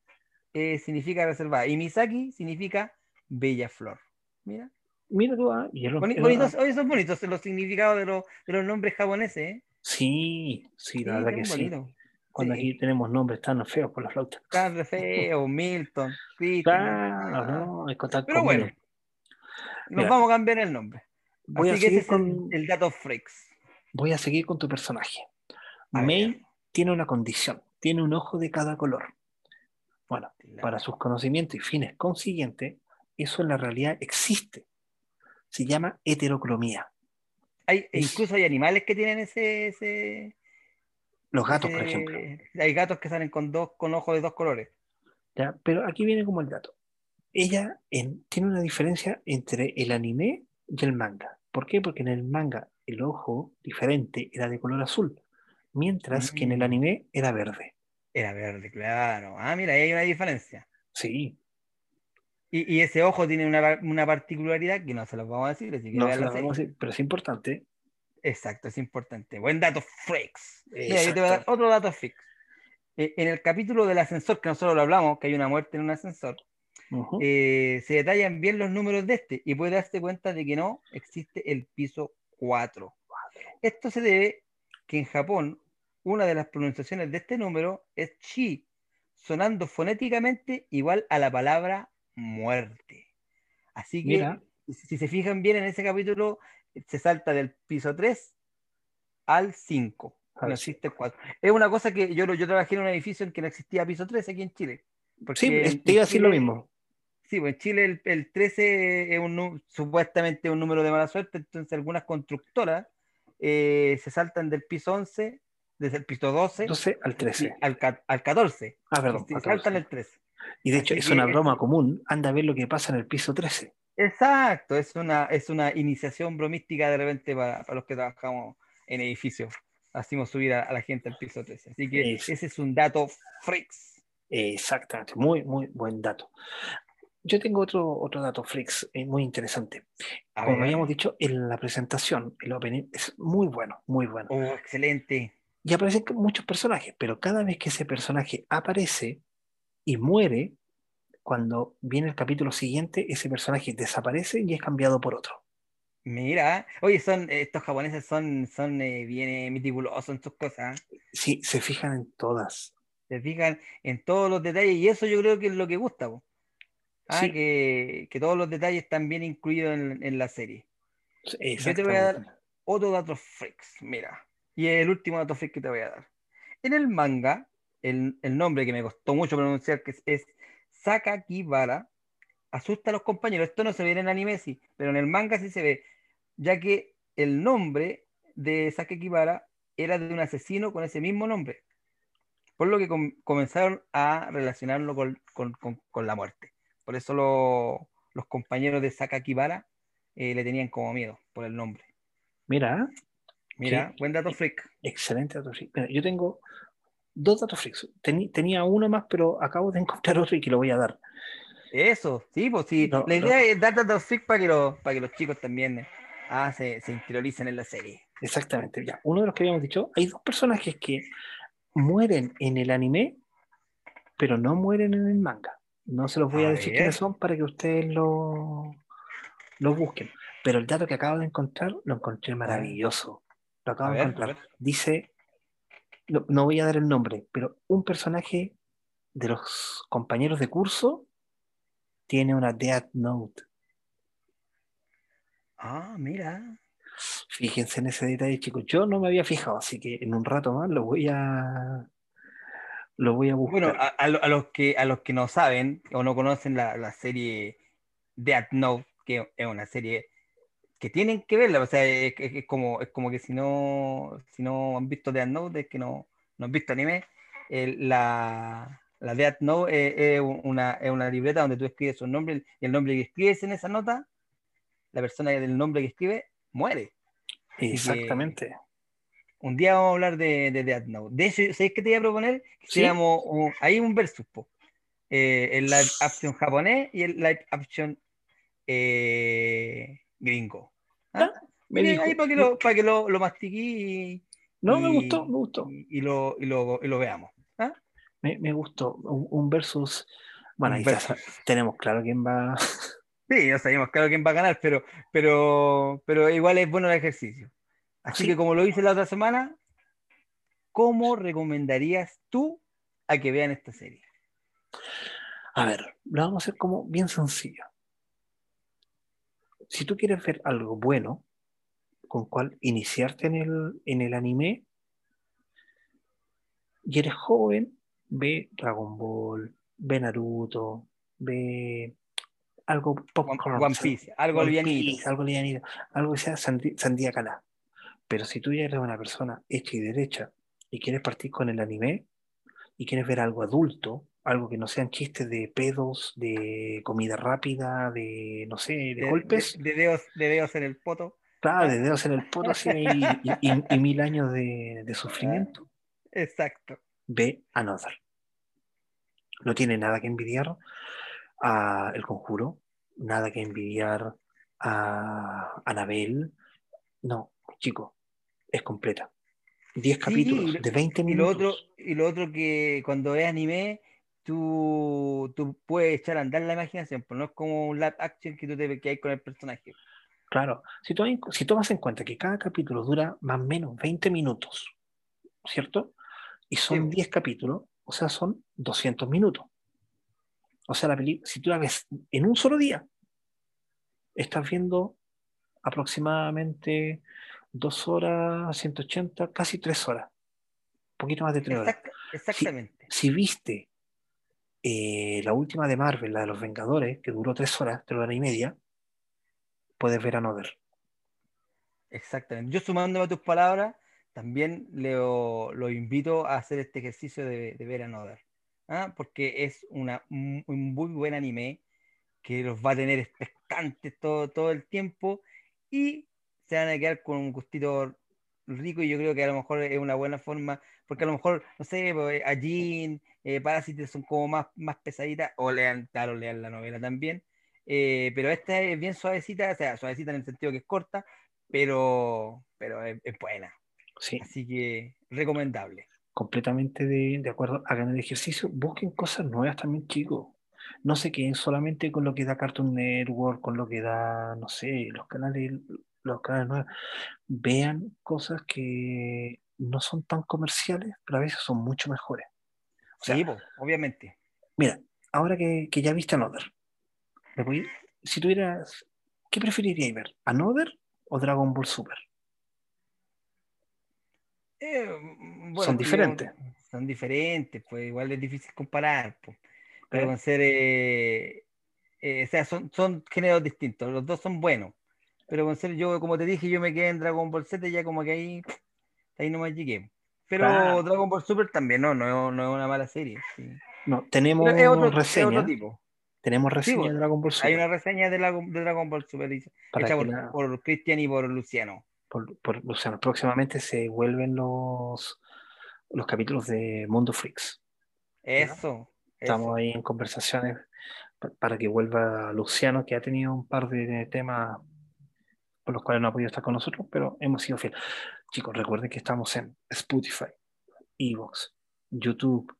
Speaker 2: eh, significa reservada. Y Misaki significa bella flor. Mira.
Speaker 1: Mira tú, ah, y el-
Speaker 2: Boni-
Speaker 1: el-
Speaker 2: bonitos, oye, son bonitos los significados de los, de los nombres japoneses, ¿eh?
Speaker 1: Sí, sí, la
Speaker 2: Sí,
Speaker 1: verdad que sí.
Speaker 2: bonitos.
Speaker 1: Cuando
Speaker 2: Sí.
Speaker 1: aquí tenemos nombres tan feos por la flauta.
Speaker 2: Carl Feo, Milton, Christian.
Speaker 1: Claro,
Speaker 2: ah.
Speaker 1: no, contar
Speaker 2: Pero bueno, nos
Speaker 1: Mira,
Speaker 2: vamos a cambiar el nombre.
Speaker 1: Voy a
Speaker 2: Así que
Speaker 1: seguir
Speaker 2: ese es el-
Speaker 1: con-
Speaker 2: el, dato freaks.
Speaker 1: Voy a seguir con tu personaje.
Speaker 2: A
Speaker 1: May
Speaker 2: ver.
Speaker 1: tiene una condición, tiene un ojo de cada color. Bueno, para sus conocimientos y fines consiguientes, eso en la realidad existe. Se llama heterocromía.
Speaker 2: Hay,
Speaker 1: es-
Speaker 2: incluso hay animales que tienen ese, ese,
Speaker 1: Los gatos, por ejemplo.
Speaker 2: Hay gatos que salen con dos, con ojos de dos colores.
Speaker 1: ¿ya? Pero aquí viene como el dato. Ella en- tiene una diferencia entre el anime y el manga. ¿Por qué? Porque en el manga el ojo diferente era de color azul, mientras que en el
Speaker 2: Mm.
Speaker 1: anime era verde.
Speaker 2: Era verde, claro. Ah, mira, ahí hay una diferencia.
Speaker 1: Sí,
Speaker 2: Y, y ese ojo tiene una, una particularidad que no se los vamos a decir, así que
Speaker 1: no se vamos a decir, pero es importante.
Speaker 2: Exacto, es importante. Buen dato, freaks. Mira, yo te voy a dar otro dato freaks. Eh, en el capítulo del ascensor, que nosotros lo hablamos, que hay una muerte en un ascensor, eh, se detallan bien los números de este y puede darse cuenta de que no existe el piso 4. Esto se debe que en Japón una de las pronunciaciones de este número es chi, sonando fonéticamente igual a la palabra muerte. Así que
Speaker 1: Mira.
Speaker 2: si se fijan bien en ese capítulo, se salta del piso 3 al 5.
Speaker 1: Al
Speaker 2: No existe el 4. Es una cosa que yo, yo trabajé en un edificio en que no existía piso 3 aquí en Chile.
Speaker 1: Sí, te iba a decir lo mismo.
Speaker 2: Sí, pues en Chile el, el 13 es un, supuestamente un número de mala suerte, entonces algunas constructoras eh, se saltan del piso 11, desde el piso 12
Speaker 1: 12 al
Speaker 2: y
Speaker 1: 13.
Speaker 2: al, al 14.
Speaker 1: Ah, perdón.
Speaker 2: y se
Speaker 1: al
Speaker 2: saltan
Speaker 1: 14.
Speaker 2: el 13.
Speaker 1: Y de hecho
Speaker 2: Así
Speaker 1: es
Speaker 2: que
Speaker 1: una broma común. Anda a ver lo que pasa en el piso 13.
Speaker 2: Exacto, es una, es una iniciación bromística de repente para, para los que trabajamos en edificios. Hacemos subir a, a la gente al piso 13. Así que
Speaker 1: Es-
Speaker 2: ese es un dato freaks.
Speaker 1: Exactamente, muy, muy buen dato. Yo tengo otro, otro dato, Flix, eh, muy interesante.
Speaker 2: A
Speaker 1: Como
Speaker 2: ver.
Speaker 1: habíamos dicho, en la presentación, el opening es muy bueno, muy bueno.
Speaker 2: Oh, excelente.
Speaker 1: Y aparecen muchos personajes, pero cada vez que ese personaje aparece y muere, cuando viene el capítulo siguiente, ese personaje desaparece y es cambiado por otro.
Speaker 2: Mira, oye, son, estos japoneses son, son eh, bien eh, meticulosos en sus cosas.
Speaker 1: Sí, se fijan en todas.
Speaker 2: Se fijan en todos los detalles y eso yo creo que es lo que gusta. po. Ah,
Speaker 1: Sí.
Speaker 2: que, que todos los detalles están bien incluidos en, en la serie. te voy a dar- Otro dato freaks, mira. Y el último dato freak que te voy a dar. En el manga, el, el nombre que me costó mucho pronunciar, que es, es Sakakibara, asusta a los compañeros. Esto no se ve en el anime, sí, pero en el manga sí se ve, ya que el nombre de Sakakibara era de un asesino con ese mismo nombre. Por lo que com- comenzaron a relacionarlo con, con- con- con la muerte. Por eso lo- los compañeros de Sakakibara eh, le tenían como miedo por el nombre.
Speaker 1: Mira,
Speaker 2: Mira, buen dato freak.
Speaker 1: excelente dato freak. Mira, yo tengo dos datos freaks. Tenía uno más, pero acabo de encontrar otro y que lo voy a dar.
Speaker 2: Eso, sí, pues sí.
Speaker 1: No,
Speaker 2: la
Speaker 1: no.
Speaker 2: idea es dar datos freak para que, los, para que los chicos también eh, ah, se, se interioricen en la serie.
Speaker 1: Exactamente. Ya, uno de los que habíamos dicho, hay dos personajes que mueren en el anime, pero no mueren en el manga. No se los voy a,
Speaker 2: A
Speaker 1: decir
Speaker 2: ver.
Speaker 1: quiénes son para que ustedes lo, lo busquen. Pero el dato que acabo de encontrar lo encontré maravilloso. Lo acabo de encontrar. Dice, no, no voy a dar el nombre, pero un personaje de los compañeros de curso tiene una Death Note.
Speaker 2: Ah, mira.
Speaker 1: Fíjense en ese detalle, chicos. Yo no me había fijado, así que en un rato más lo voy a lo voy a buscar.
Speaker 2: Bueno, a, a lo- a los que, a los que no saben o no conocen la, la serie Death Note, que es una serie que tienen que verla, o sea, es, es- como, es como que si no, si no han visto Death Note, es que no, no han visto anime, el- la, la Death Note es, una, es una libreta donde tú escribes un nombre y el nombre que escribes en esa nota, la persona del nombre que escribe muere. así que-
Speaker 1: Exactamente.
Speaker 2: Un día vamos a hablar de, de Death Note. De hecho, ¿sabes qué te iba a proponer? Que
Speaker 1: Sí.
Speaker 2: hiciéramos un- ahí un versus, po. Eh, el live action japonés y el live action eh, gringo. ¿Ah?
Speaker 1: Me
Speaker 2: Y
Speaker 1: dijo-
Speaker 2: ahí para que lo, para que lo, lo mastiquí y,
Speaker 1: No, me gustó, me gustó.
Speaker 2: y, y lo, y, lo, y lo veamos. ¿ah?
Speaker 1: Me, me gustó. Un, un versus. Bueno,
Speaker 2: Un
Speaker 1: ahí ya
Speaker 2: versus.
Speaker 1: tenemos claro quién va.
Speaker 2: Sí, no sabemos claro quién va a ganar, pero, pero, pero igual es bueno el ejercicio. Así
Speaker 1: Sí.
Speaker 2: que como lo hice la otra semana, ¿cómo recomendarías tú a que vean esta serie?
Speaker 1: A ver, lo vamos a hacer como bien sencillo. Si tú quieres ver algo bueno, con cual iniciarte en el, en el anime, y eres joven, ve Dragon Ball, ve Naruto, ve algo popcorn.
Speaker 2: One Piece, algo.
Speaker 1: Piece, algo livianito, algo que sea sandi- sandía calá. Pero si tú ya eres una persona hecha y derecha y quieres partir con el anime y quieres ver algo adulto, algo que no sean chistes de pedos, de comida rápida, de no sé, de,
Speaker 2: de,
Speaker 1: golpes,
Speaker 2: de- de dedos, de dedos en el poto.
Speaker 1: claro, de dedos en el poto así, y, y- y- y mil años de, de sufrimiento,
Speaker 2: Exacto.
Speaker 1: ve Another. No tiene nada que envidiar a El Conjuro, nada que envidiar a Anabel. No, chico, es completa. 10
Speaker 2: Sí,
Speaker 1: capítulos
Speaker 2: lo-
Speaker 1: de 20
Speaker 2: Y lo
Speaker 1: minutos.
Speaker 2: otro, y lo otro que cuando ves anime, tú, tú puedes echar a andar la imaginación, pero no es como un live action que tú te quedas con el personaje.
Speaker 1: Claro, si, tú, si tomas en cuenta que cada capítulo dura más o menos 20 minutos, ¿cierto? Y son
Speaker 2: Sí.
Speaker 1: 10 capítulos, o sea, son 200 minutos. O sea, la película, si tú la ves en un solo día, estás viendo aproximadamente 2 horas, 180, casi 3 horas. Un poquito más de 3 horas.
Speaker 2: Exacta- exactamente.
Speaker 1: Si viste eh, la última de Marvel, la de los Vengadores, que duró 3 horas, 3 horas y media, puedes ver Another.
Speaker 2: Exactamente. Yo sumándome a tus palabras, también lo, lo invito a hacer este ejercicio de, de ver Another. ¿ah? Porque es una, un, un muy buen anime que los va a tener expectantes todo, todo el tiempo y se van a quedar con un gustito rico y yo creo que a lo mejor es una buena forma, porque a lo mejor, no sé, pues, a Jin, eh, Parásites son como más, más pesaditas, o lean, claro, lean la novela también. Eh, pero esta es bien suavecita, o sea, suavecita en el sentido que es corta, pero, pero es, es buena.
Speaker 1: Sí,
Speaker 2: Así que recomendable.
Speaker 1: completamente de, de acuerdo. Hagan el ejercicio, busquen cosas nuevas también, chicos. No se queden solamente con lo que da Cartoon Network, con lo que da, no sé, los canales, los canales nuevos. Vean cosas que no son tan comerciales, pero a veces son mucho mejores. O sea,
Speaker 2: Sí, obviamente.
Speaker 1: Mira, ahora que, que ya viste Another, ¿me voy- si tuvieras, ¿qué preferirías ver? ¿Another o Dragon Ball Super?
Speaker 2: Eh, bueno,
Speaker 1: Son diferentes.
Speaker 2: son diferentes, pues igual es difícil comparar. pues. Pero con ser, eh, eh, o sea, son, son géneros distintos, los dos son buenos. Pero con ser yo, como te dije, yo me quedé en Dragon Ball Z, ya como que ahí, ahí nomás llegué. Pero. Dragon Ball Super también, no, no, no es una mala serie. sí.
Speaker 1: No, tenemos
Speaker 2: Pero es otro, es
Speaker 1: reseña,
Speaker 2: otro tipo.
Speaker 1: tenemos reseña
Speaker 2: pues,
Speaker 1: de Dragon Ball Super
Speaker 2: Hay una reseña de, la- de Dragon Ball Super hecha por,
Speaker 1: la-
Speaker 2: por Cristian y por Luciano.
Speaker 1: por, por Luciano. Próximamente se vuelven los, los capítulos de Mundo Freaks.
Speaker 2: Eso.
Speaker 1: Estamos
Speaker 2: eso.
Speaker 1: ahí en conversaciones pa- para que vuelva Luciano, que ha tenido un par de temas por los cuales no ha podido estar con nosotros, pero hemos sido fieles. Chicos, recuerden que estamos en Spotify, Evox, YouTube,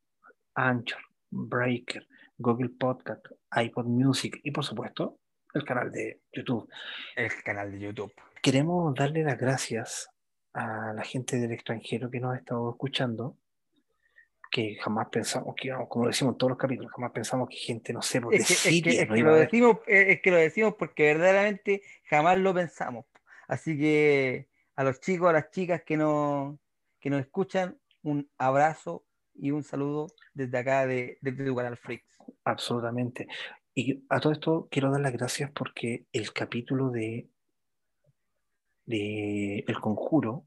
Speaker 1: Anchor, Breaker, Google Podcast, iPod Music y por supuesto el canal de YouTube.
Speaker 2: El canal de YouTube.
Speaker 1: Queremos darle las gracias a la gente del extranjero que nos ha estado escuchando, que jamás pensamos que como lo decimos en todos los capítulos, jamás pensamos que gente, no sé, de Siria
Speaker 2: lo decimos, es que lo decimos porque verdaderamente jamás lo pensamos. Así que a los chicos, a las chicas que, no, que nos escuchan, un abrazo y un saludo desde acá de, desde tu canal Freaks.
Speaker 1: Absolutamente. Y a todo esto quiero dar las gracias porque el capítulo de, de El Conjuro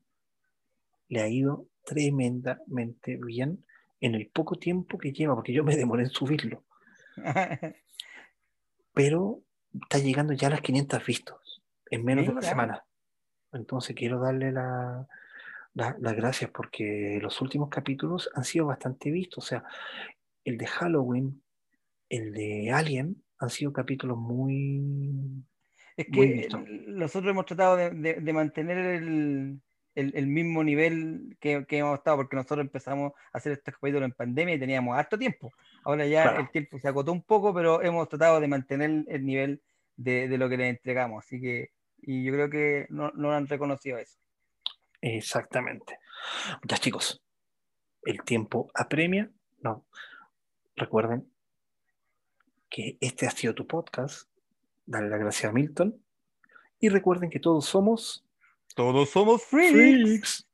Speaker 1: le ha ido tremendamente bien en el poco tiempo que lleva, porque yo me demoré en subirlo, pero está llegando ya a las 500 vistos en menos de una semana. Entonces quiero darle la- la- las gracias porque los últimos capítulos han sido bastante vistos. O sea, el de Halloween, el de Alien, han sido capítulos muy...
Speaker 2: Es
Speaker 1: Muy
Speaker 2: que nosotros hemos tratado de, de- de mantener el, el- el mismo nivel que, que hemos estado, porque nosotros empezamos a hacer estos capítulos en pandemia y teníamos harto tiempo. Ahora ya
Speaker 1: Claro.
Speaker 2: el tiempo se acotó un poco, pero hemos tratado de mantener el nivel de, de lo que les entregamos. Así que, y yo creo que no, no han reconocido eso.
Speaker 1: Exactamente. Ya chicos, el tiempo apremia. No. Recuerden que este ha sido tu podcast. Dale las gracias a Milton. Y recuerden que todos somos
Speaker 2: Todos somos
Speaker 1: freaks.